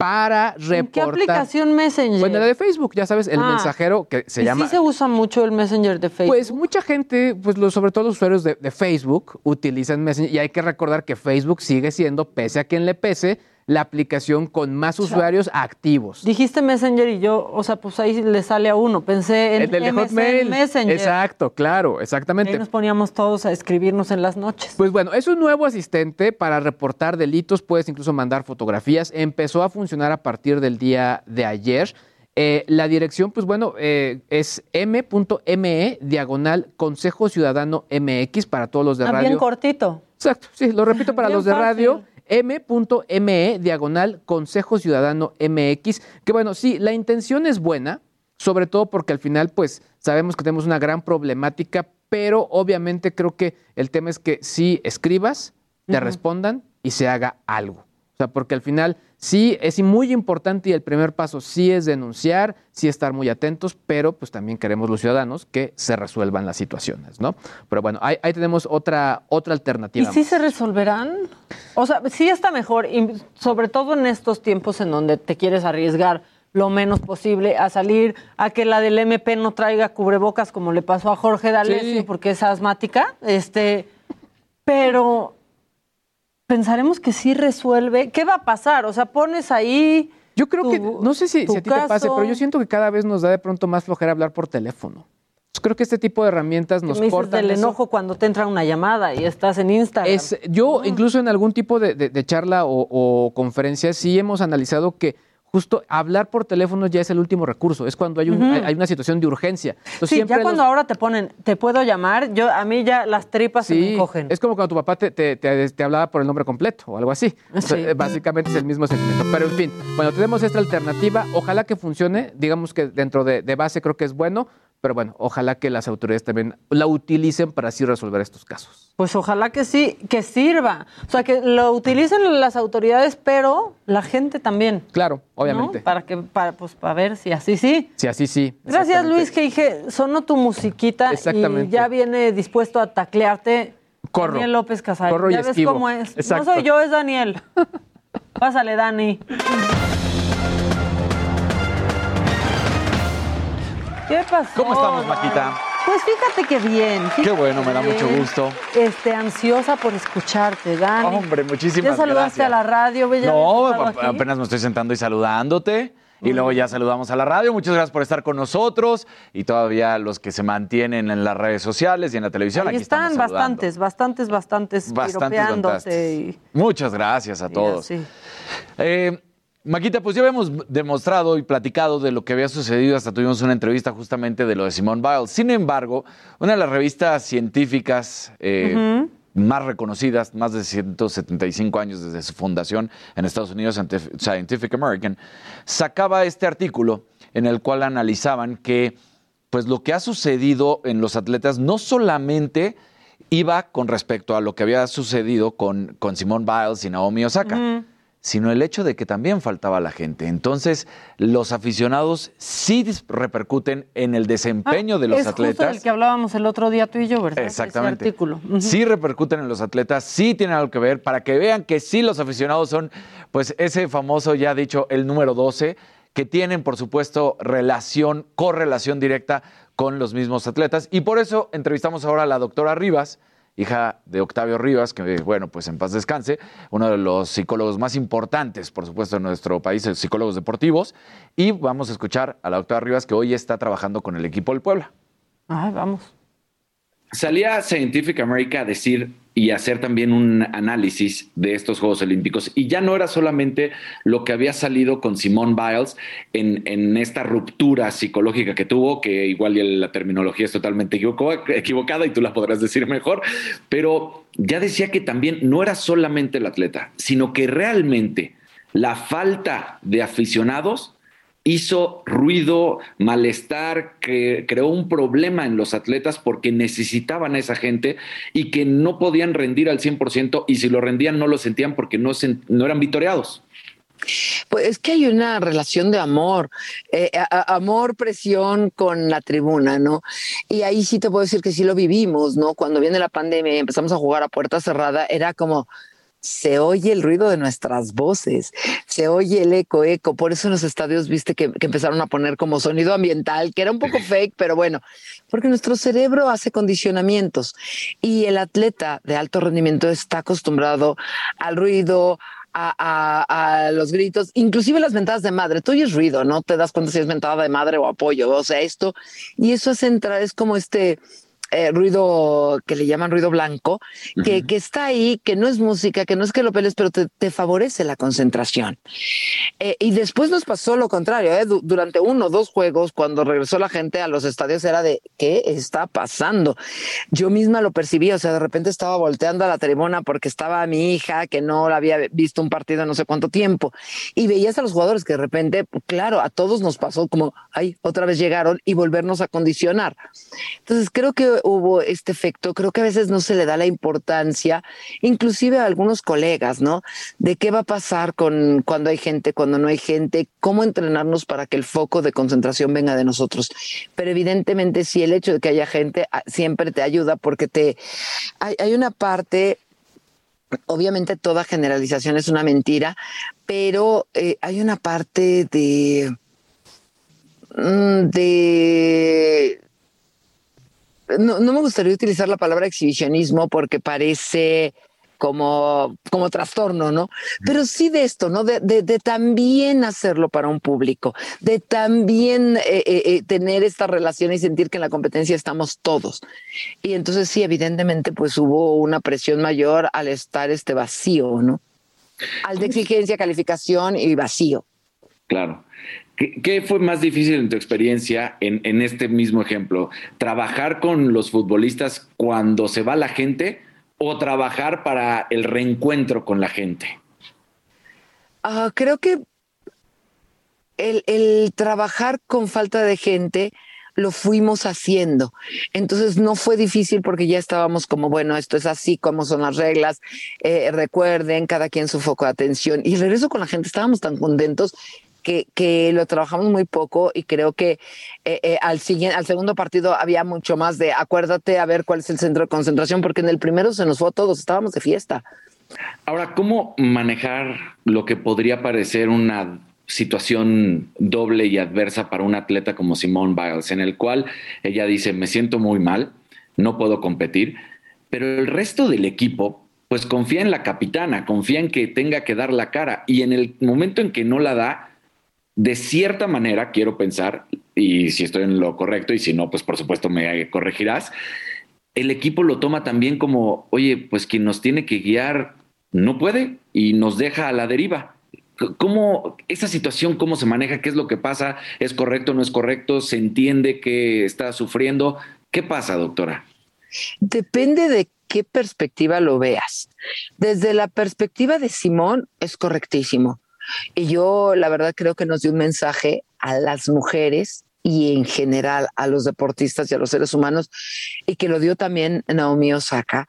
para reportar. ¿En qué aplicación Messenger? Bueno, la de Facebook, ya sabes, el ah. mensajero que se ¿Y llama. ¿Sí se usa mucho el Messenger de Facebook? Pues mucha gente, pues sobre todo los usuarios de, de, Facebook, utilizan Messenger y hay que recordar que Facebook sigue siendo, pese a quien le pese, la aplicación con más usuarios activos. Dijiste Messenger y yo, o sea, pues ahí le sale a uno. Pensé en el Hotmail. Messenger. Exacto, claro, exactamente. Ahí nos poníamos todos a escribirnos en las noches. Pues bueno, es un nuevo asistente para reportar delitos, puedes incluso mandar fotografías. Empezó a funcionar a partir del día de ayer. Eh, la dirección, pues bueno, eh, es m.me diagonal Consejo Ciudadano MX para todos los de ah, radio. Bien cortito. Exacto, sí, lo repito para los de radio m.me diagonal Consejo Ciudadano MX, que bueno, sí, la intención es buena, sobre todo porque al final pues sabemos que tenemos una gran problemática, pero obviamente creo que el tema es que si escribas, te respondan y se haga algo. O sea, porque al final sí es muy importante y el primer paso sí es denunciar, sí estar muy atentos, pero pues también queremos los ciudadanos que se resuelvan las situaciones, ¿no? Pero bueno, ahí, tenemos otra, otra alternativa. ¿Y sí se resolverán? O sea, sí está mejor, y sobre todo en estos tiempos en donde te quieres arriesgar lo menos posible a salir, a que la del MP no traiga cubrebocas como le pasó a Jorge D'Alessio porque es asmática, este, pero pensaremos que sí resuelve. ¿Qué va a pasar? O sea, pones ahí. Yo creo que, no sé si, a ti te pase, pero yo siento que cada vez nos da de pronto más flojera hablar por teléfono. creo que este tipo de herramientas nos me cortan. del enojo cuando te entra una llamada y estás en Instagram. yo, incluso en algún tipo de, charla o, o conferencia, sí hemos analizado que justo hablar por teléfono ya es el último recurso, es cuando hay, hay, una situación de urgencia. sí, ya cuando ahora te ponen, te puedo llamar, yo a mí ya las tripas se me cogen. Es como cuando tu papá te, te, te, hablaba por el nombre completo o algo así. básicamente es el mismo sentimiento. Pero en fin, bueno, tenemos esta alternativa, ojalá que funcione, digamos que dentro de, de base creo que es bueno, pero bueno, ojalá que las autoridades también la utilicen para así resolver estos casos. Pues ojalá que sí, que sirva. O sea, que lo utilicen las autoridades, pero la gente también. Claro, obviamente. Para que, para, pues, para ver si así sí. Si así sí. Gracias, Luis, que dije, sonó tu musiquita y ya viene dispuesto a taclearte. Corro. Daniel López Casares. Corro y ya ves cómo es. No soy yo, es Daniel. Pásale, Dani. ¿Qué pasó? ¿Cómo estamos, Maquita? Pues fíjate que bien. Qué bueno, me da mucho gusto. Este, ansiosa por escucharte, Dani. Hombre, muchísimas gracias. ¿Ya saludaste a la radio, Bella? No, apenas me estoy sentando y saludándote. Y luego ya saludamos a la radio. Muchas gracias por estar con nosotros. Y todavía los que se mantienen en las redes sociales y en la televisión. Ahí aquí están bastantes, bastantes, bastantes, bastantes, Muchas gracias a todos. Sí. Eh, Maquita, pues ya habíamos demostrado y platicado de lo que había sucedido, hasta tuvimos una entrevista justamente de lo de Simone Biles. Sin embargo, una de las revistas científicas eh, más reconocidas, más de 175 años desde su fundación en Estados Unidos, Scientific American, sacaba este artículo en el cual analizaban que pues lo que ha sucedido en los atletas no solamente iba con respecto a lo que había sucedido con, con Simone Biles y Naomi Osaka sino el hecho de que también faltaba la gente. Entonces, los aficionados sí repercuten en el desempeño de los Ah, es atletas. Justo del que hablábamos el otro día tú y yo, ¿verdad? Exactamente. Ese artículo. Sí repercuten en los atletas, sí tienen algo que ver, para que vean que sí los aficionados son, pues, ese famoso, ya dicho, el número 12, que tienen, por supuesto, relación, correlación directa con los mismos atletas. Y por eso entrevistamos ahora a la doctora Rivas, hija de Octavio Rivas, que, bueno, pues en paz descanse, uno de los psicólogos más importantes, por supuesto, en nuestro país, los psicólogos deportivos. Y vamos a escuchar a la doctora Rivas, que hoy está trabajando con el equipo del Puebla. Ay, vamos. Salía Scientific America a decir y hacer también un análisis de estos Juegos Olímpicos. Y ya no era solamente lo que había salido con Simone Biles en, en esta ruptura psicológica que tuvo, que igual la terminología es totalmente equivocada y tú la podrás decir mejor, pero ya decía que también no era solamente el atleta, sino que realmente la falta de aficionados hizo ruido, malestar, que creó un problema en los atletas porque necesitaban a esa gente y que no podían rendir al 100% y si lo rendían no lo sentían porque no, eran vitoreados. Pues es que hay una relación de amor, eh, amor, presión con la tribuna, ¿no? Y ahí sí te puedo decir que sí lo vivimos, ¿no? Cuando viene la pandemia y empezamos a jugar a puerta cerrada, era como se oye el ruido de nuestras voces, se oye el eco, eco. Por eso en los estadios viste que, que empezaron a poner como sonido ambiental, que era un poco fake, pero bueno, porque nuestro cerebro hace condicionamientos y el atleta de alto rendimiento está acostumbrado al ruido, a, a- a los gritos, inclusive las mentadas de madre. Tú oyes ruido, ¿no? Te das cuenta si es mentada de madre o apoyo, o sea, esto. Y eso hace entrar, es como este eh, ruido que le llaman ruido blanco, que, que está ahí, que no es música, que no es que lo peles, pero te, te favorece la concentración. Eh, y después nos pasó lo contrario, ¿eh? Du- durante uno o dos juegos, cuando regresó la gente a los estadios, era de, ¿qué está pasando? Yo misma lo percibí, o sea, de repente estaba volteando a la tribuna porque estaba mi hija, que no la había visto un partido en no sé cuánto tiempo, y veías a los jugadores que de repente, claro, a todos nos pasó como, ay, otra vez llegaron y volvernos a condicionar. Entonces creo que hubo este efecto, creo que a veces no se le da la importancia, inclusive a algunos colegas, ¿no? De qué va a pasar con cuando hay gente, cuando no hay gente, cómo entrenarnos para que el foco de concentración venga de nosotros. Pero evidentemente sí el hecho de que haya gente ah, siempre te ayuda porque te hay, hay una parte Obviamente toda generalización es una mentira, pero eh, hay una parte de, mm, de no, no me gustaría utilizar la palabra exhibicionismo porque parece como, como trastorno, ¿no? Pero sí de esto, ¿no? De, de- de también hacerlo para un público, de también eh, eh, eh, tener esta relación y sentir que en la competencia estamos todos. Y entonces sí, evidentemente, pues hubo una presión mayor al estar este vacío, ¿no? Al de exigencia, calificación y vacío. Claro. ¿Qué, qué fue más difícil en tu experiencia en, este mismo ejemplo? ¿Trabajar con los futbolistas cuando se va la gente o trabajar para el reencuentro con la gente? Ah, creo que el, trabajar con falta de gente lo fuimos haciendo. Entonces no fue difícil porque ya estábamos como, bueno, esto es así, como son las reglas, eh, recuerden, cada quien su foco de atención. Y regreso con la gente, estábamos tan contentos que, que lo trabajamos muy poco y creo que eh, eh, al, siguiente, al segundo partido había mucho más de acuérdate a ver cuál es el centro de concentración, porque en el primero se nos fue a todos, estábamos de fiesta. Ahora, ¿cómo manejar lo que podría parecer una situación doble y adversa para un atleta como Simone Biles, en el cual ella dice, me siento muy mal, no puedo competir, pero el resto del equipo pues confía en la capitana, confía en que tenga que dar la cara y en el momento en que no la da, de cierta manera, quiero pensar, y si estoy en lo correcto y si no, pues por supuesto me corregirás, el equipo lo toma también como, oye, pues quien nos tiene que guiar no puede y nos deja a la deriva. ¿Cómo esa situación, cómo se maneja? ¿Qué es lo que pasa? ¿Es correcto, no es correcto? ¿Se entiende que está sufriendo? ¿Qué pasa, doctora? Depende de qué perspectiva lo veas. Desde la perspectiva de Simón es correctísimo. Y yo la verdad creo que nos dio un mensaje a las mujeres y en general a los deportistas y a los seres humanos, y que lo dio también Naomi Osaka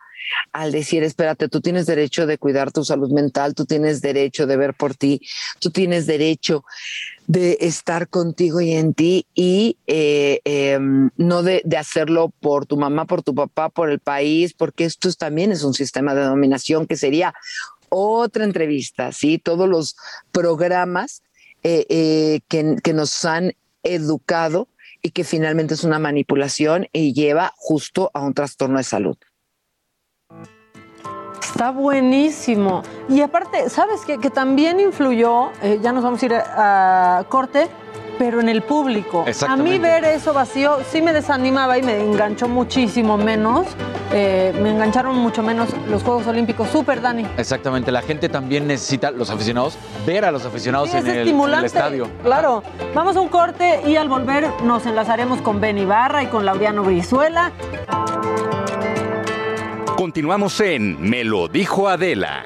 al decir, espérate, tú tienes derecho de cuidar tu salud mental, tú tienes derecho de ver por ti, tú tienes derecho de estar contigo y en ti y eh, em, no de, de, hacerlo por tu mamá, por tu papá, por el país, porque esto también es un sistema de dominación que sería otra entrevista, ¿sí? Todos los programas eh, eh, que, que nos han educado y que finalmente es una manipulación y lleva justo a un trastorno de salud. Está buenísimo. Y aparte, ¿sabes qué? Que también influyó, eh, ya nos vamos a ir a, a, corte, pero en el público. A mí ver eso vacío sí me desanimaba y me enganchó muchísimo menos. Eh, me engancharon mucho menos los Juegos Olímpicos. Súper, Dani. Exactamente. La gente también necesita, los aficionados, ver a los aficionados sí, en, el, en, el, estadio. Claro. Vamos a un corte y al volver nos enlazaremos con Ben Ibarra y con Laureano Brizuela. Continuamos en Me lo dijo Adela.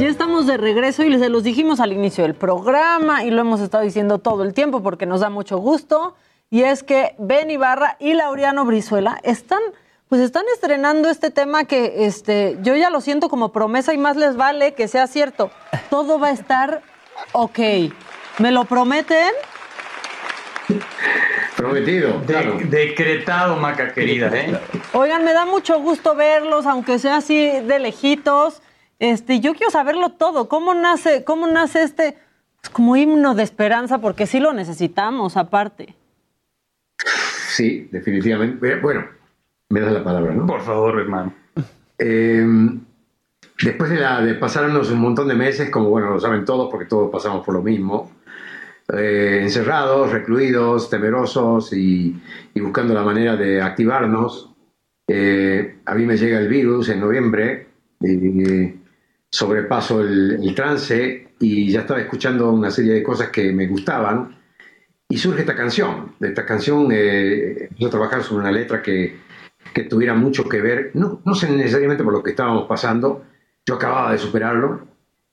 Ya estamos de regreso y se los dijimos al inicio del programa y lo hemos estado diciendo todo el tiempo porque nos da mucho gusto. Y es que Ben Ibarra y Laureano Brizuela están, pues están estrenando este tema que este, yo ya lo siento como promesa y más les vale que sea cierto. Todo va a estar ok. ¿Me lo prometen? Prometido, claro. De, decretado, Maca querida, ¿eh? Oigan, me da mucho gusto verlos, aunque sea así de lejitos. Este, yo quiero saberlo todo. ¿Cómo nace, cómo nace este pues, como himno de esperanza? Porque sí lo necesitamos, aparte. Sí, definitivamente. Bueno, me das la palabra, ¿no? Por favor, hermano. Eh, después de, la, de pasarnos un montón de meses, como bueno, lo saben todos, porque todos pasamos por lo mismo, eh, encerrados, recluidos, temerosos y, buscando la manera de activarnos. Eh, a mí me llega el virus en noviembre, y sobrepaso el, el, trance y ya estaba escuchando una serie de cosas que me gustaban y surge esta canción. Esta canción eh, empezó a trabajar sobre una letra que, que tuviera mucho que ver, no, no sé necesariamente por lo que estábamos pasando, yo acababa de superarlo,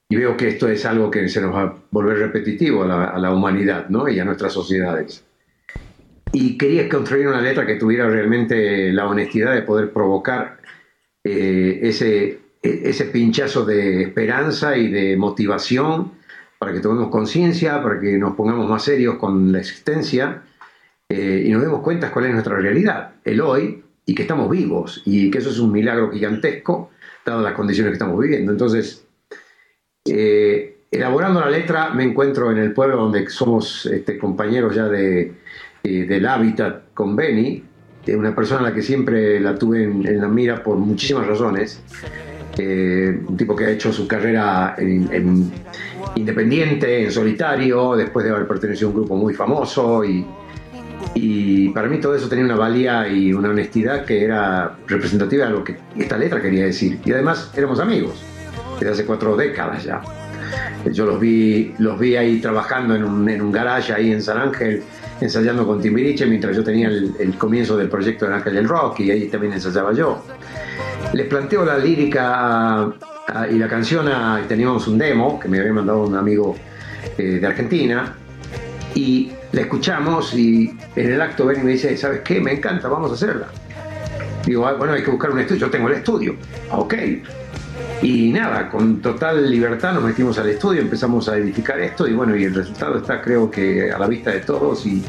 y veo que esto es algo que se nos va a volver repetitivo a la, a la, humanidad ¿no? y a nuestras sociedades. Y quería construir una letra que tuviera realmente la honestidad de poder provocar eh, ese, ese pinchazo de esperanza y de motivación para que tomemos conciencia, para que nos pongamos más serios con la existencia eh, y nos demos cuenta cuál es nuestra realidad, el hoy, y que estamos vivos, y que eso es un milagro gigantesco, dadas las condiciones que estamos viviendo. Entonces, eh, elaborando la letra me encuentro en el pueblo donde somos este, compañeros ya de, eh, del hábitat con Benny, una persona a la que siempre la tuve en, la mira por muchísimas razones, eh, un tipo que ha hecho su carrera en, en independiente, en solitario, después de haber pertenecido a un grupo muy famoso y, y para mí todo eso tenía una valía y una honestidad que era representativa de lo que esta letra quería decir. Y además éramos amigos desde hace cuatro décadas ya. Yo los vi, los vi ahí trabajando en un, en garage ahí en San Ángel, ensayando con Timbiriche, mientras yo tenía el, comienzo del proyecto de Ángel del Rock y ahí también ensayaba yo. Les planteo la lírica a, y la canción, a, teníamos un demo que me había mandado un amigo eh, de Argentina y la escuchamos y en el acto ven y me dice, ¿sabes qué? Me encanta, vamos a hacerla. Digo, ah, bueno, hay que buscar un estudio, yo tengo el estudio. Ok, y nada, con total libertad nos metimos al estudio, empezamos a edificar esto y bueno, y el resultado está creo que a la vista de todos y,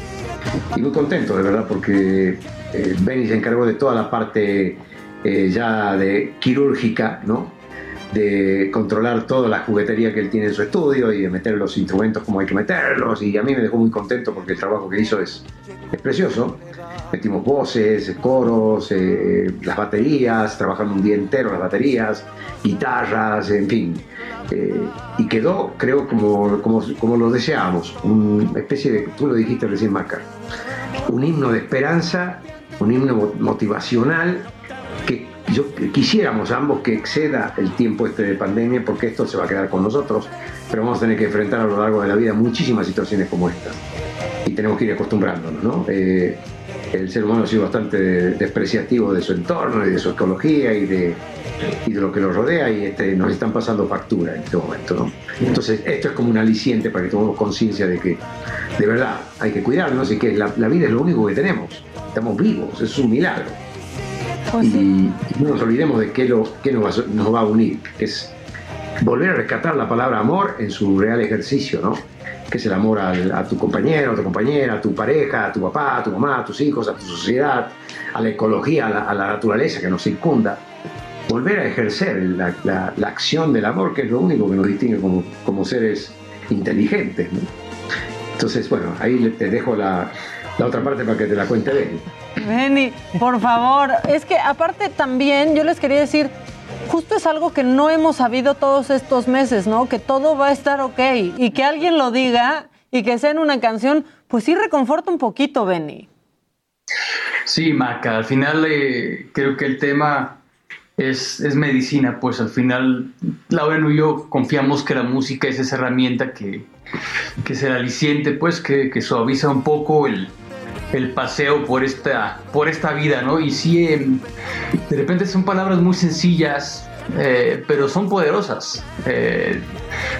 y muy contento de verdad porque eh, Benny se encargó de toda la parte eh, ya de quirúrgica, ¿no? De controlar toda la juguetería que él tiene en su estudio y de meter los instrumentos como hay que meterlos y a mí me dejó muy contento porque el trabajo que hizo es, es precioso metimos voces, coros, eh, las baterías, trabajando un día entero las baterías, guitarras, en fin. Eh, y quedó, creo, como, como, como, lo deseábamos, una especie de, tú lo dijiste recién, Maca, un himno de esperanza, un himno motivacional que yo quisiéramos ambos que exceda el tiempo este de pandemia porque esto se va a quedar con nosotros, pero vamos a tener que enfrentar a lo largo de la vida muchísimas situaciones como esta y tenemos que ir acostumbrándonos, ¿no? Eh, el ser humano ha sido bastante despreciativo de su entorno y de su ecología y de, y de lo que nos rodea y este, nos están pasando factura en este momento. ¿no? Entonces, esto es como un aliciente para que tomemos conciencia de que de verdad hay que cuidarnos y que la, la vida es lo único que tenemos. Estamos vivos, es un milagro. Pues y, y no nos olvidemos de qué, lo, qué nos, va, a- nos va a unir, que es volver a rescatar la palabra amor en su real ejercicio, ¿no? Que es el amor a tu compañero, a tu compañera, a tu pareja, a tu papá, a tu mamá, a tus hijos, a tu sociedad, a la ecología, a la, naturaleza que nos circunda. Volver a ejercer la, la- acción del amor, que es lo único que nos distingue como, como seres inteligentes. Entonces, bueno, ahí te dejo la, la otra parte para que te la cuente Benny. Benny, por favor. Es que aparte también yo les quería decir, justo es algo que no hemos sabido todos estos meses, ¿no? Que todo va a estar ok y que alguien lo diga y que sea en una canción, pues sí reconforta un poquito, Benny. Sí, Maca, al final eh, creo que el tema es, es medicina, pues al final Lauren y yo confiamos que la música es esa herramienta que, que es el aliciente, pues que, que suaviza un poco el, el paseo por esta, por esta vida, ¿no? Y sí, em, de repente son palabras muy sencillas, eh, pero son poderosas. Eh,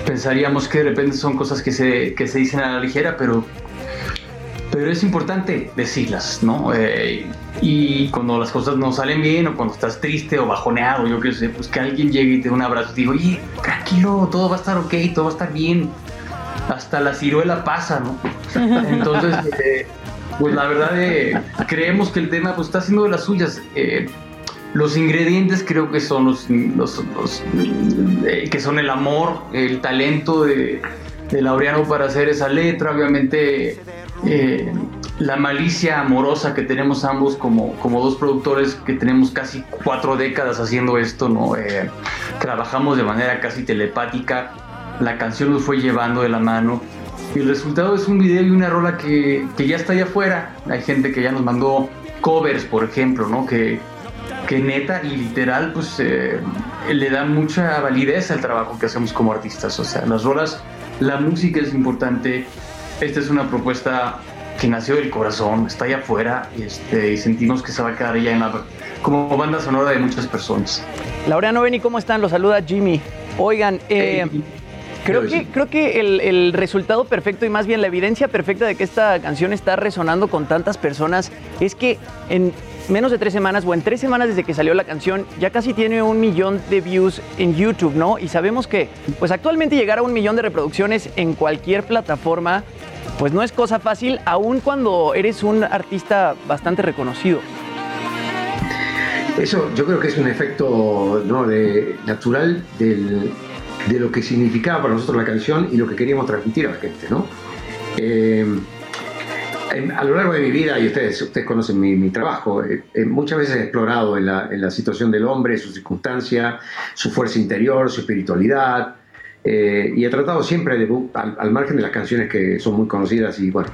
pensaríamos que de repente son cosas que se, que se dicen a la ligera, pero pero es importante decirlas, ¿no? Eh, y cuando las cosas no salen bien o cuando estás triste o bajoneado, yo qué sé, pues que alguien llegue y te dé un abrazo y te diga, oye, tranquilo, todo va a estar ok, todo va a estar bien. Hasta la ciruela pasa, ¿no? Entonces, eh, pues la verdad, eh, creemos que el tema pues está haciendo de las suyas. Eh, los ingredientes creo que son los, los- los, eh, que son el amor, el talento de, de Laureano para hacer esa letra, obviamente eh, la malicia amorosa que tenemos ambos como, como dos productores que tenemos casi cuatro décadas haciendo esto, ¿no? Eh, trabajamos de manera casi telepática, la canción nos fue llevando de la mano y el resultado es un video y una rola que, que ya está allá afuera. Hay gente que ya nos mandó covers, por ejemplo, ¿no? Que, que neta y literal, pues eh, le da mucha validez al trabajo que hacemos como artistas. O sea, las rolas, la música es importante. Esta es una propuesta que nació del corazón, está allá afuera y, este, y sentimos que se va a quedar ya en la, como banda sonora de muchas personas. Laureano Beni, ¿cómo están? Los saluda Jimmy. Oigan, eh, creo, que, creo que el, el resultado perfecto y más bien la evidencia perfecta de que esta canción está resonando con tantas personas es que en menos de tres semanas o en tres semanas desde que salió la canción ya casi tiene un millón de views en YouTube, ¿no? Y sabemos que pues actualmente llegar a un millón de reproducciones en cualquier plataforma pues no es cosa fácil, aun cuando eres un artista bastante reconocido. Eso yo creo que es un efecto ¿no? de, natural del- de lo que significaba para nosotros la canción y lo que queríamos transmitir a la gente. ¿no? Eh, en- a lo largo de mi vida, y ustedes, ustedes conocen mi, mi trabajo, eh, eh, muchas veces he explorado en la, en la situación del hombre, su circunstancia, su fuerza interior, su espiritualidad, eh, y he tratado siempre, de, al, al margen de las canciones que son muy conocidas, y bueno,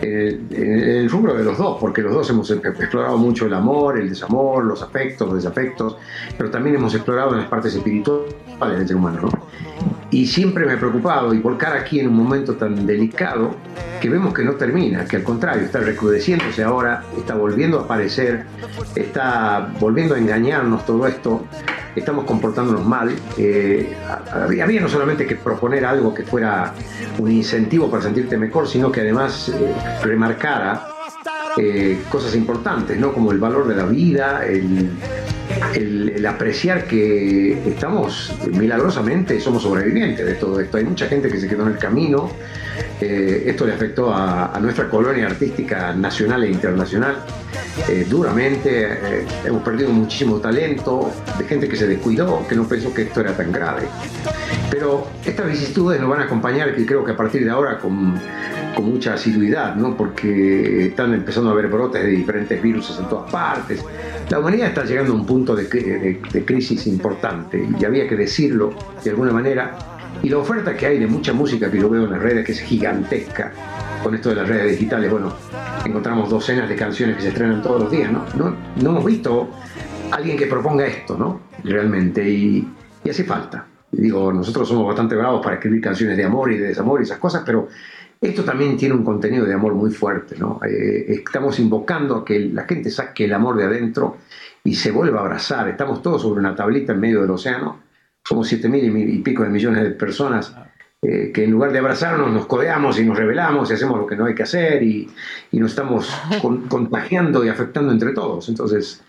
en el, en el rubro de los dos, porque los dos hemos e- explorado mucho el amor, el desamor, los afectos, los desafectos, pero también hemos explorado en las partes espirituales del ser humano, ¿no? Y siempre me ha preocupado y volcar aquí en un momento tan delicado que vemos que no termina, que al contrario está recrudeciéndose ahora, está volviendo a aparecer, está volviendo a engañarnos todo esto, estamos comportándonos mal. Eh, había, no solamente que proponer algo que fuera un incentivo para sentirte mejor, sino que además eh, remarcara eh, cosas importantes, ¿no? Como el valor de la vida, el, el- apreciar que estamos milagrosamente, somos sobrevivientes de todo esto. Hay mucha gente que se quedó en el camino. Eh, esto le afectó a, a nuestra colonia artística nacional e internacional eh, duramente. Eh, hemos perdido muchísimo talento de gente que se descuidó, que no pensó que esto era tan grave. Pero estas vicisitudes nos van a acompañar, que creo que a partir de ahora con, con mucha asiduidad, ¿no? porque están empezando a haber brotes de diferentes virus en todas partes. La humanidad está llegando a un punto de, de- de crisis importante y había que decirlo de alguna manera. Y la oferta que hay de mucha música que yo veo en las redes, que es gigantesca, con esto de las redes digitales, bueno, encontramos docenas de canciones que se estrenan todos los días, ¿no? No, no hemos visto alguien que proponga esto, ¿no? Realmente, y, y hace falta. Digo, nosotros somos bastante bravos para escribir canciones de amor y de desamor y esas cosas, pero esto también tiene un contenido de amor muy fuerte, ¿no? Eh, estamos invocando a que la gente saque el amor de adentro y se vuelve a abrazar. Estamos todos sobre una tablita en medio del océano, somos siete mil y pico de millones de personas eh, que en lugar de abrazarnos nos codeamos y nos rebelamos y hacemos lo que no hay que hacer y, nos estamos contagiando y afectando entre todos. Entonces,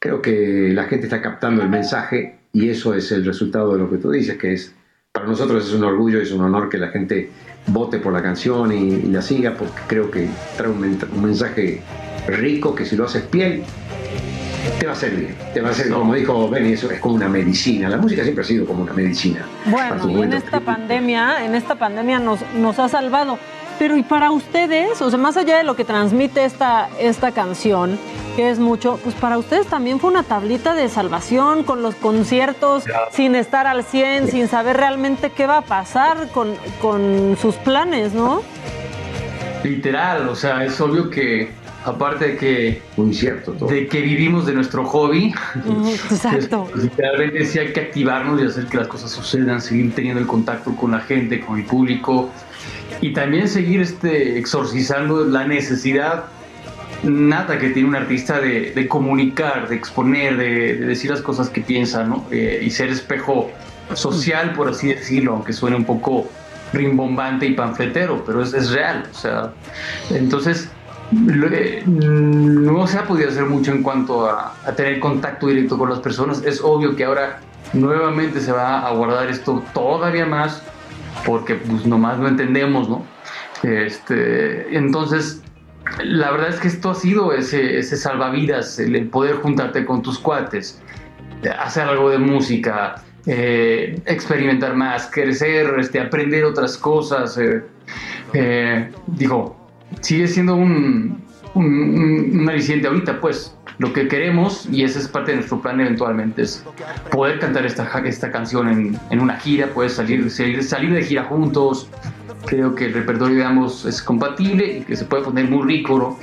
creo que la gente está captando el mensaje y eso es el resultado de lo que tú dices, que es, para nosotros es un orgullo y es un honor que la gente vote por la canción y, la siga, porque creo que trae un, un mensaje rico que si lo haces piel, te va a servir, te va a servir, como dijo Benny, eso es como una medicina. La música siempre ha sido como una medicina. Bueno, y en esta pandemia, en esta pandemia nos, nos ha salvado. Pero y para ustedes, o sea, más allá de lo que transmite esta, esta canción, que es mucho, pues para ustedes también fue una tablita de salvación con los conciertos, sin estar al 100, sin saber realmente qué va a pasar con, con sus planes, ¿no? Literal, o sea, es obvio que aparte de que muy cierto de que vivimos de nuestro hobby exacto. literalmente sí hay que activarnos y hacer que las cosas sucedan seguir teniendo el contacto con la gente con el público y también seguir este exorcizando la necesidad nada que tiene un artista de, comunicar de exponer de, decir las cosas que piensa ¿no? Eh, y ser espejo social por así decirlo aunque suene un poco rimbombante y panfletero pero es, es real o sea entonces no se ha podido hacer mucho en cuanto a, tener contacto directo con las personas. Es obvio que ahora nuevamente se va a guardar esto todavía más porque pues nomás no entendemos, ¿no? Este, entonces, la verdad es que esto ha sido ese, ese salvavidas, el, poder juntarte con tus cuates, hacer algo de música, eh, experimentar más, crecer, este, aprender otras cosas. Eh, eh, digo, sigue siendo un, un, aliciente ahorita, pues. Lo que queremos, y ese es parte de nuestro plan eventualmente, es poder cantar esta, esta canción en, en una gira, poder salir, salir, salir de gira juntos, creo que el repertorio de ambos es compatible y que se puede poner muy rico. ¿no?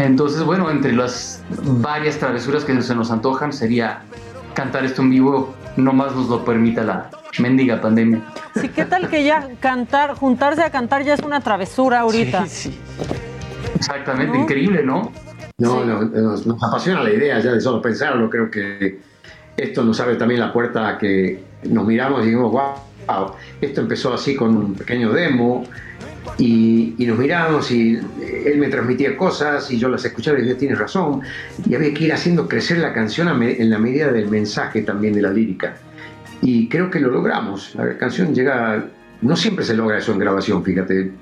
Entonces, bueno, entre las varias travesuras que se nos antojan sería cantar esto en vivo, no más nos lo permita la mendiga pandemia. Sí, ¿qué tal que ya cantar, juntarse a cantar ya es una travesura ahorita? Sí, sí. Exactamente, increíble, ¿no? No, nos, apasiona la idea ya de solo pensarlo. Creo que esto nos abre también la puerta a que nos miramos y digamos, wow, esto empezó así con un pequeño demo y, nos miramos y él me transmitía cosas y yo las escuchaba y decía, tienes razón. Y había que ir haciendo crecer la canción en la medida del mensaje también de la lírica. Y creo que lo logramos. La canción llega no siempre se logra eso en grabación, fíjate.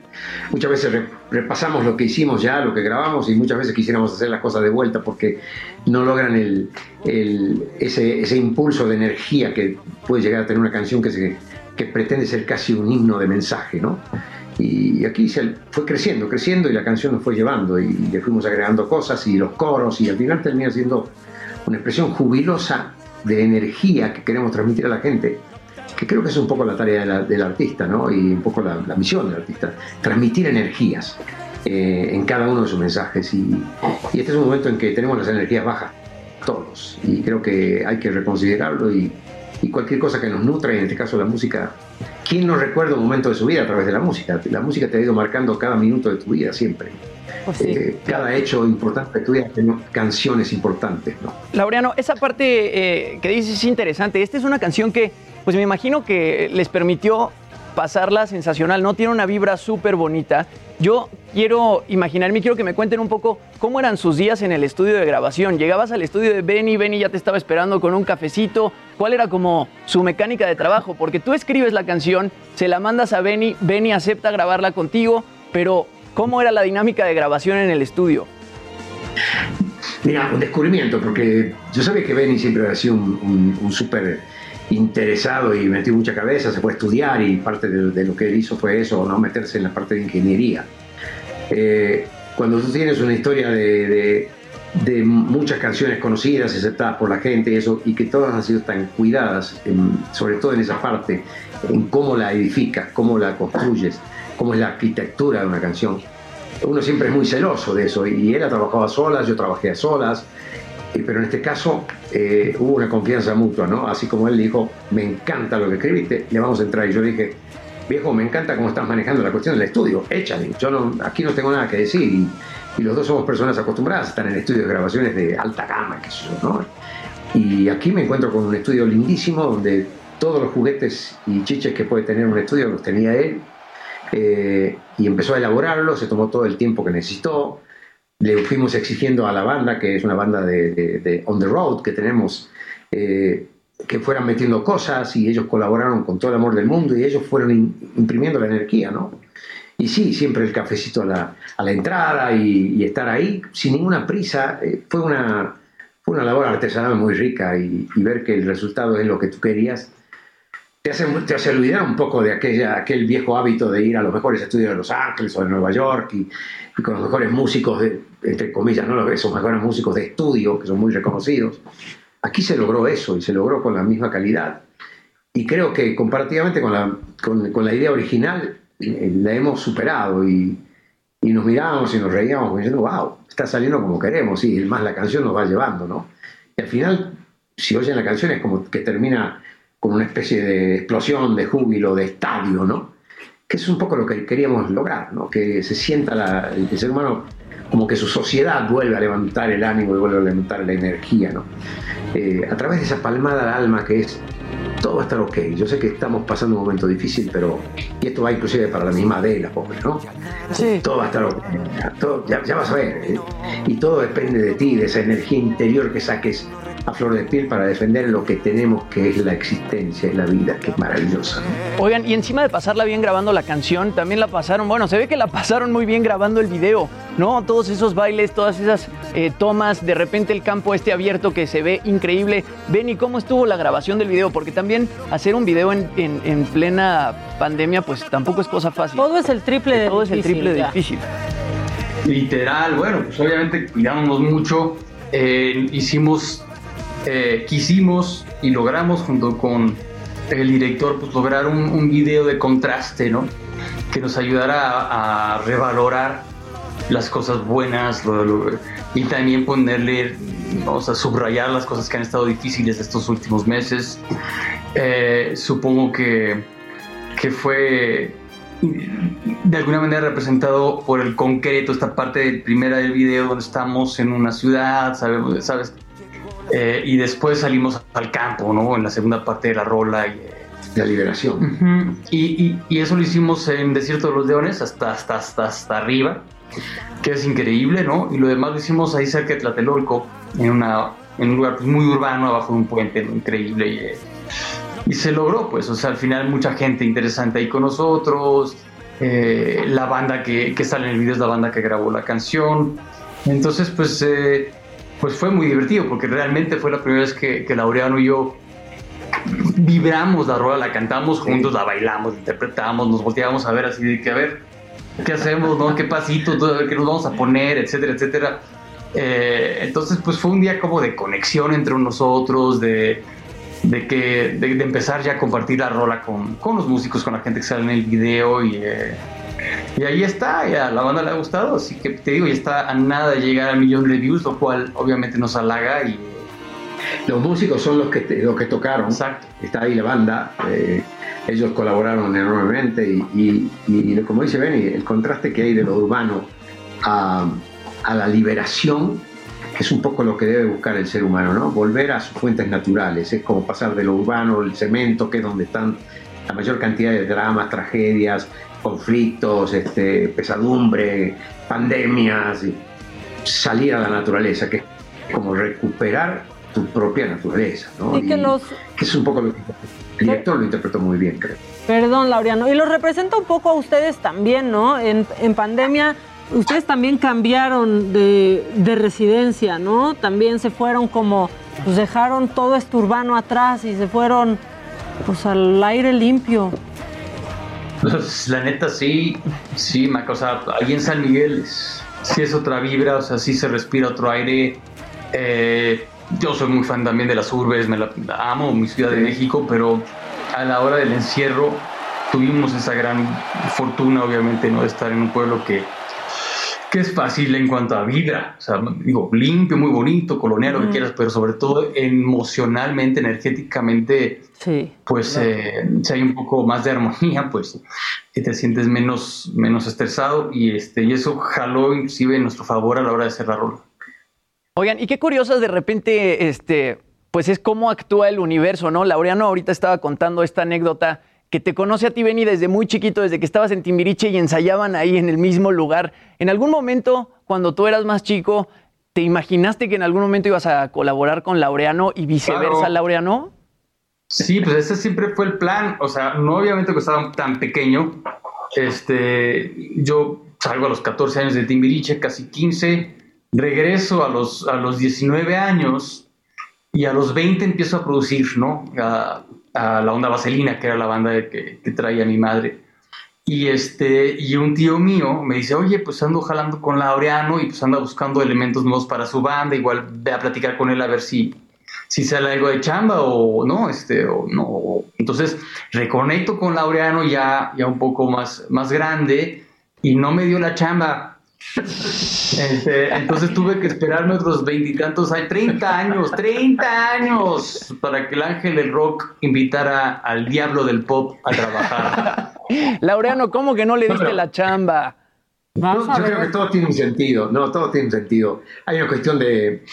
Muchas veces repasamos lo que hicimos ya, lo que grabamos, y muchas veces quisiéramos hacer las cosas de vuelta porque no logran ese, impulso de energía que puede llegar a tener una canción que pretende ser casi un himno de mensaje, ¿no? Y aquí se fue creciendo, creciendo y la canción nos fue llevando y le fuimos agregando cosas y los coros y al final termina siendo una expresión jubilosa de energía que queremos transmitir a la gente que creo que es un poco la tarea del artista, ¿no? Y un poco la, misión del artista, transmitir energías eh, en cada uno de sus mensajes. Y, este es un momento en que tenemos las energías bajas, todos, y creo que hay que reconsiderarlo y, cualquier cosa que nos nutra, y en este caso la música, ¿quién no recuerda un momento de su vida a través de la música? La música te ha ido marcando cada minuto de tu vida siempre. Pues eh, cada hecho importante de tu vida tiene canciones importantes. ¿no? Laureano, esa parte eh, que dices es interesante. Esta es una canción que pues me imagino que les permitió pasarla sensacional, ¿no? Tiene una vibra súper bonita. Yo quiero imaginarme, quiero que me cuenten un poco cómo eran sus días en el estudio de grabación. Llegabas al estudio de Benny, Benny ya te estaba esperando con un cafecito. ¿Cuál era como su mecánica de trabajo? Porque tú escribes la canción, se la mandas a Benny, Benny acepta grabarla contigo, pero ¿cómo era la dinámica de grabación en el estudio? Mira, un descubrimiento, porque yo sabía que Benny siempre ha sido un, un súper interesado y metió mucha cabeza, se fue a estudiar y parte de, lo que él hizo fue eso, no meterse en la parte de ingeniería. Eh, cuando tú tienes una historia de, de, muchas canciones conocidas, aceptadas por la gente y eso, y que todas han sido tan cuidadas, sobre todo en esa parte, en cómo la edificas, cómo la construyes, cómo es la arquitectura de una canción. Uno siempre es muy celoso de eso, y él ha trabajado a solas, yo trabajé a solas, pero en este caso eh, hubo una confianza mutua, ¿no? Así como él dijo, me encanta lo que escribiste, le vamos a entrar. Y yo dije, viejo, me encanta cómo estás manejando la cuestión del estudio, échale, yo aquí no tengo nada que decir y, y los dos somos personas acostumbradas a estar en estudios de grabaciones de alta gama, qué sé yo, ¿no? Y aquí me encuentro con un estudio lindísimo donde todos los juguetes y chiches que puede tener un estudio los tenía él. eh, y empezó a elaborarlo, se tomó todo el tiempo que necesitó. Le fuimos exigiendo a la banda, que es una banda de, On the Road que tenemos, eh, que fueran metiendo cosas y ellos colaboraron con todo el amor del mundo y ellos fueron imprimiendo la energía, ¿no? Y sí, siempre el cafecito a la, a la entrada y, y estar ahí sin ninguna prisa. eh, fue, una, fue una labor artesanal muy rica y, y ver que el resultado es lo que tú querías. Te hace, te hace olvidar un poco de aquella, aquel viejo hábito de ir a los mejores estudios de Los Ángeles o de Nueva York y, y con los mejores músicos, de, entre comillas, ¿no? esos mejores músicos de estudio que son muy reconocidos. Aquí se logró eso y se logró con la misma calidad. Y creo que comparativamente con la, con, con la idea original, eh, la hemos superado y, y nos mirábamos y nos reíamos diciendo, wow, está saliendo como queremos, y más la canción nos va llevando, ¿no? Y al final, si oyen la canción es como que termina con una especie de explosión, de júbilo, de estadio, ¿no? Que es un poco lo que queríamos lograr, ¿no? Que se sienta la- el ser humano como que su sociedad vuelve a levantar el ánimo y vuelve a levantar la energía, ¿no? Eh, a través de esa palmada al alma que es todo va a estar ok. Yo sé que estamos pasando un momento difícil, pero. Y esto va inclusive para la misma Adela, pobre, ¿no? Sí. Todo va a estar ok. Todo- ya, ya vas a ver. ¿eh? Y todo depende de ti, de esa energía interior que saques a flor de piel para defender lo que tenemos, que es la existencia, es la vida, que es maravillosa. ¿no? Oigan, y encima de pasarla bien grabando la canción, también la pasaron, bueno, se ve que la pasaron muy bien grabando el video, ¿no? Todos esos bailes, todas esas eh, tomas, de repente el campo este abierto que se ve increíble. Benny, ¿cómo estuvo la grabación del video? Porque también hacer un video en, en- en plena pandemia, pues tampoco es cosa fácil. Todo es el triple de Todo es el difícil, triple de difícil. Literal, bueno, pues obviamente cuidándonos mucho, eh, hicimos, eh, quisimos y logramos junto con el director, pues lograr un, video de contraste, ¿no? Que nos ayudara a, revalorar las cosas buenas y también ponerle, vamos a subrayar las cosas que han estado difíciles estos últimos meses. Eh, supongo que, que fue de alguna manera representado por el concreto, esta parte primera del video donde estamos en una ciudad, ¿sabes? Eh, y después salimos al campo, ¿no? En la segunda parte de la rola. Y, La liberación. Ujú. y, y- y eso lo hicimos en Desierto de los Leones, hasta, hasta, hasta, hasta arriba, que es increíble, ¿no? Y lo demás lo hicimos ahí cerca de Tlatelolco, en, una, en un lugar pues, muy urbano, abajo de un puente, ¿no? increíble. Y, eh, y se logró, pues, o sea, al final mucha gente interesante ahí con nosotros. eh, la banda que, que sale en el video es la banda que grabó la canción. Entonces, pues, eh, pues fue muy divertido porque realmente fue la primera vez que, que Laureano y yo vibramos la rola, la cantamos juntos, la bailamos, la interpretamos, nos volteábamos a ver así de que, a ver, ¿qué hacemos? No? ¿Qué pasito? todo, ¿Qué nos vamos a poner? Etcétera, etcétera. Eh, entonces, pues fue un día como de conexión entre nosotros, de, de que de, de empezar ya a compartir la rola con, con los músicos, con la gente que sale en el video y, eh, y ahí está, ya a la banda le ha gustado, así que te digo, ya está a nada de llegar al millón de views, lo cual obviamente nos halaga y Los músicos son los que, te- los que tocaron. Está ahí la banda. eh, ellos colaboraron enormemente y, y- y como dice Benny, el contraste que hay de lo urbano a, a la liberación es un poco lo que debe buscar el ser humano, ¿no? Volver a sus fuentes naturales. Es como pasar de lo urbano, el cemento, que es donde están la mayor cantidad de dramas, tragedias, conflictos, este, pesadumbre, pandemias, salir a la naturaleza, que es como recuperar tu propia naturaleza, ¿no? Y que los, que es un poco lo que el director lo interpretó muy bien, creo. Perdón, Laureano. Y los representa un poco a ustedes también, ¿no? En, en pandemia, ustedes también cambiaron de, de residencia, ¿no? También se fueron como, pues dejaron todo esto urbano atrás y se fueron, pues al aire limpio. Pues, la neta sí, sí, Maca, o sea, ahí en San Miguel sí es otra vibra, o sea, sí se respira otro aire. Eh, yo soy muy fan también de las urbes, me la amo mi ciudad de México, pero a la hora del encierro tuvimos esa gran fortuna, obviamente, ¿no? de estar en un pueblo que, que es fácil en cuanto a vibra, o sea, digo, limpio, muy bonito, colonial, lo que Ujú. quieras, pero sobre todo emocionalmente, energéticamente, Sí. pues eh, si hay un poco más de armonía, pues y te sientes menos, menos estresado y, este, y eso jaló inclusive en nuestro favor a la hora de hacer la rola. Oigan, y qué curiosas de repente, este, pues es cómo actúa el universo, ¿no? Laureano ahorita estaba contando esta anécdota que te conoce a ti, Benny, desde muy chiquito, desde que estabas en Timbiriche y ensayaban ahí en el mismo lugar. ¿En algún momento, cuando tú eras más chico, te imaginaste que en algún momento ibas a colaborar con Laureano y viceversa, Claro. Laureano? Sí, pues ese siempre fue el plan. O sea, no obviamente que estaba tan pequeño. Este, yo salgo a los 14 años de Timbiriche, casi 15. Regreso a los, a los 19 años y a los 20 empiezo a producir, ¿no? A, a la onda Vaselina, que era la banda que, que traía mi madre. Y, este, y un tío mío me dice, oye, pues ando jalando con Laureano y pues anda buscando elementos nuevos para su banda, igual ve a platicar con él a ver si, si sale algo de chamba o no, este, o no. Entonces reconecto con Laureano ya, ya un poco más, más grande y no me dio la chamba. Este, entonces tuve que esperarme otros veintitantos años, 30 años, 30 años para que el ángel del rock invitara al diablo del pop a trabajar. Laureano, ¿cómo que no le diste la chamba? Yo creo que todo tiene un sentido, no, todo tiene un sentido. Hay una cuestión de,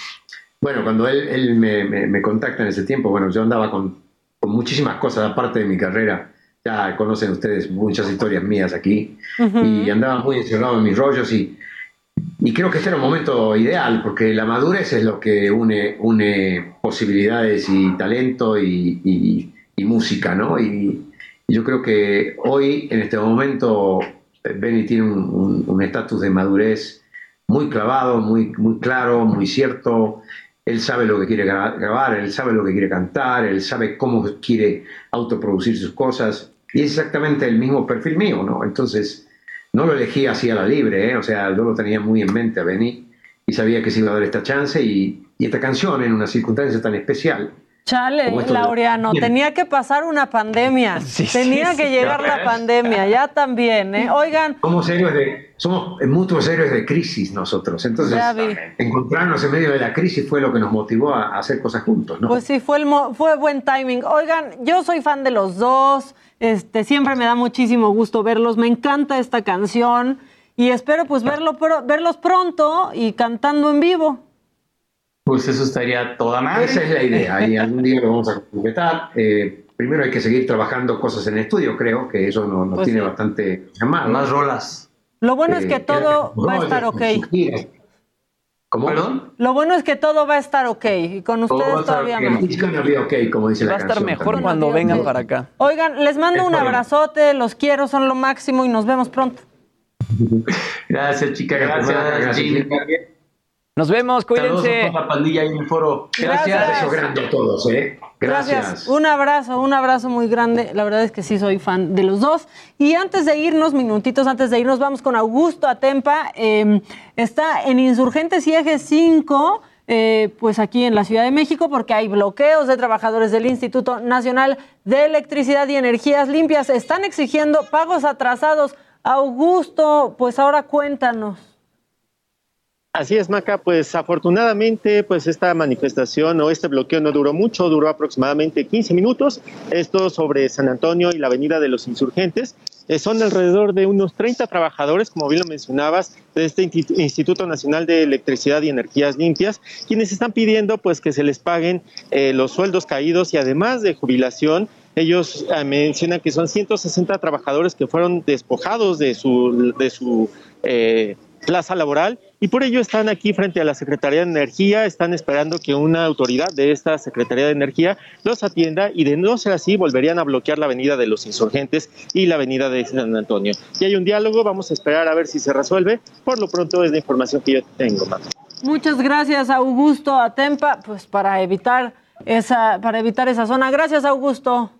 bueno, cuando él, él me, me- me contacta en ese tiempo, bueno, yo andaba con, con muchísimas cosas aparte de mi carrera. Ya conocen ustedes muchas historias mías aquí y andaba muy encerrado en mis rollos y, y creo que este era un momento ideal porque la madurez es lo que une, une posibilidades y talento y, y- y música, ¿no? Y, y yo creo que hoy, en este momento, Benny tiene un- estatus de madurez muy clavado, muy, muy claro, muy cierto. Él sabe lo que quiere gra- grabar, él sabe lo que quiere cantar, él sabe cómo quiere autoproducir sus cosas. Y es exactamente el mismo perfil mío, ¿no? Entonces, no lo elegí así a la libre, ¿eh? O sea, yo lo tenía muy en mente a Benny y sabía que se iba a dar esta chance y, y esta canción en una circunstancia tan especial. Chale, de- Laureano, Bien. tenía que pasar una pandemia. tenía sí, que sí. llegar la ves. pandemia, ya también, ¿eh? Oigan, Somos héroes de, somos mutuos héroes de crisis nosotros. Entonces, encontrarnos en medio de la crisis fue lo que nos motivó a, a hacer cosas juntos, ¿no? Pues sí, fue, el mo- fue buen timing. Oigan, yo soy fan de los dos. Este, siempre me da muchísimo gusto verlos. Me encanta esta canción y espero pues verlo pro- verlos pronto y cantando en vivo. Pues eso estaría toda madre. Esa es la idea y algún día lo vamos a completar. Eh, primero hay que seguir trabajando cosas en estudio, creo que eso nos, nos Pues tiene sí. bastante llamados. Más rolas. Lo bueno es Eh, que todo va a estar ok. ¿Cómo? ¿Perdón? Lo bueno es que todo va a estar ok y con ustedes todavía más. Okay, como dice Va a estar canción mejor también. cuando vengan para acá. Oigan, les mando un abrazote, los quiero, son lo máximo y nos vemos pronto. Gracias, chica, gracias. Gracias, Jimmy. Nos vemos, Saludos cuídense. a toda la pandilla ahí en el foro. Gracias. Beso grande a todos, ¿eh? Gracias. Un abrazo, un abrazo muy grande. La verdad es que sí soy fan de los dos. Y antes de irnos, minutitos antes de irnos, vamos con Augusto Atempa. Eh, está en Insurgentes y Eje 5. eh, pues aquí en la Ciudad de México, porque hay bloqueos de trabajadores del Instituto Nacional de Electricidad y Energías Limpias. Están exigiendo pagos atrasados. Augusto, pues ahora cuéntanos. Así es, Maca, pues afortunadamente pues esta manifestación o este bloqueo no duró mucho, duró aproximadamente 15 minutos, esto sobre San Antonio y la Avenida de los Insurgentes. Eh, son alrededor de unos 30 trabajadores, como bien lo mencionabas, de este Insti- Instituto Nacional de Electricidad y Energías Limpias, quienes están pidiendo pues que se les paguen eh, los sueldos caídos y además de jubilación, ellos eh, mencionan que son 160 trabajadores que fueron despojados de su, de su plaza laboral y por ello están aquí frente a la Secretaría de Energía, están esperando que una autoridad de esta Secretaría de Energía los atienda y de no ser así volverían a bloquear la avenida de los insurgentes y la avenida de San Antonio. Y hay un diálogo, vamos a esperar a ver si se resuelve. Por lo pronto es la información que yo tengo. Muchas gracias, Augusto Atempa, pues para evitar esa, para evitar esa zona. Gracias, Augusto.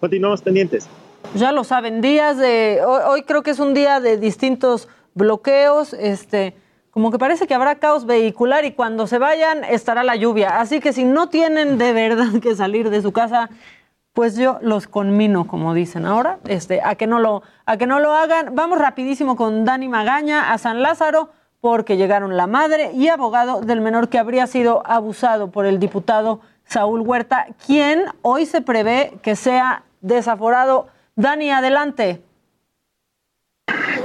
Continuamos pendientes. Ya lo saben, días de. Hoy, hoy creo que es un día de distintos bloqueos. Este, como que parece que habrá caos vehicular y cuando se vayan estará la lluvia. Así que si no tienen de verdad que salir de su casa, pues yo los conmino, como dicen ahora, este, a que no lo, a que no lo hagan. Vamos rapidísimo con Dani Magaña a San Lázaro, porque llegaron la madre y abogado del menor que habría sido abusado por el diputado Saúl Huerta, quien hoy se prevé que sea desaforado. Dani, adelante.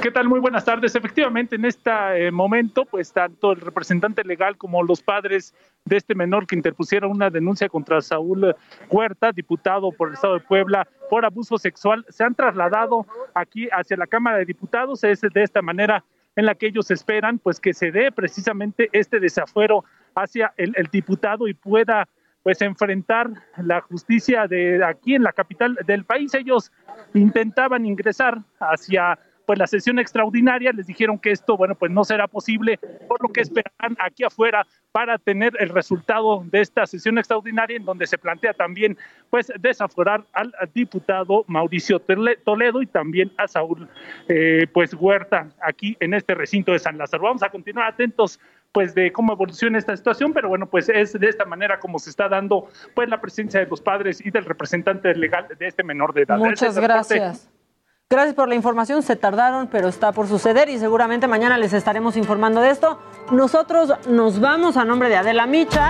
¿Qué tal? Muy buenas tardes. Efectivamente, en este eh, momento, pues tanto el representante legal como los padres de este menor que interpusieron una denuncia contra Saúl Huerta, diputado por el Estado de Puebla, por abuso sexual, se han trasladado aquí hacia la Cámara de Diputados. Es de esta manera en la que ellos esperan, pues que se dé precisamente este desafuero hacia el, el diputado y pueda pues enfrentar la justicia de aquí en la capital del país. Ellos intentaban ingresar hacia pues la sesión extraordinaria, les dijeron que esto, bueno, pues no será posible, por lo que esperan aquí afuera para tener el resultado de esta sesión extraordinaria en donde se plantea también pues desaforar al, diputado Mauricio Toledo y también a Saúl eh, pues Huerta aquí en este recinto de San Lázaro. Vamos a continuar atentos pues de cómo evoluciona esta situación, pero bueno, pues es de esta manera como se está dando pues la presencia de los padres y del representante legal de este menor de edad. Muchas gracias. Gracias por la información, se tardaron, pero está por suceder y seguramente mañana les estaremos informando de esto. Nosotros nos vamos a nombre de Adela Micha.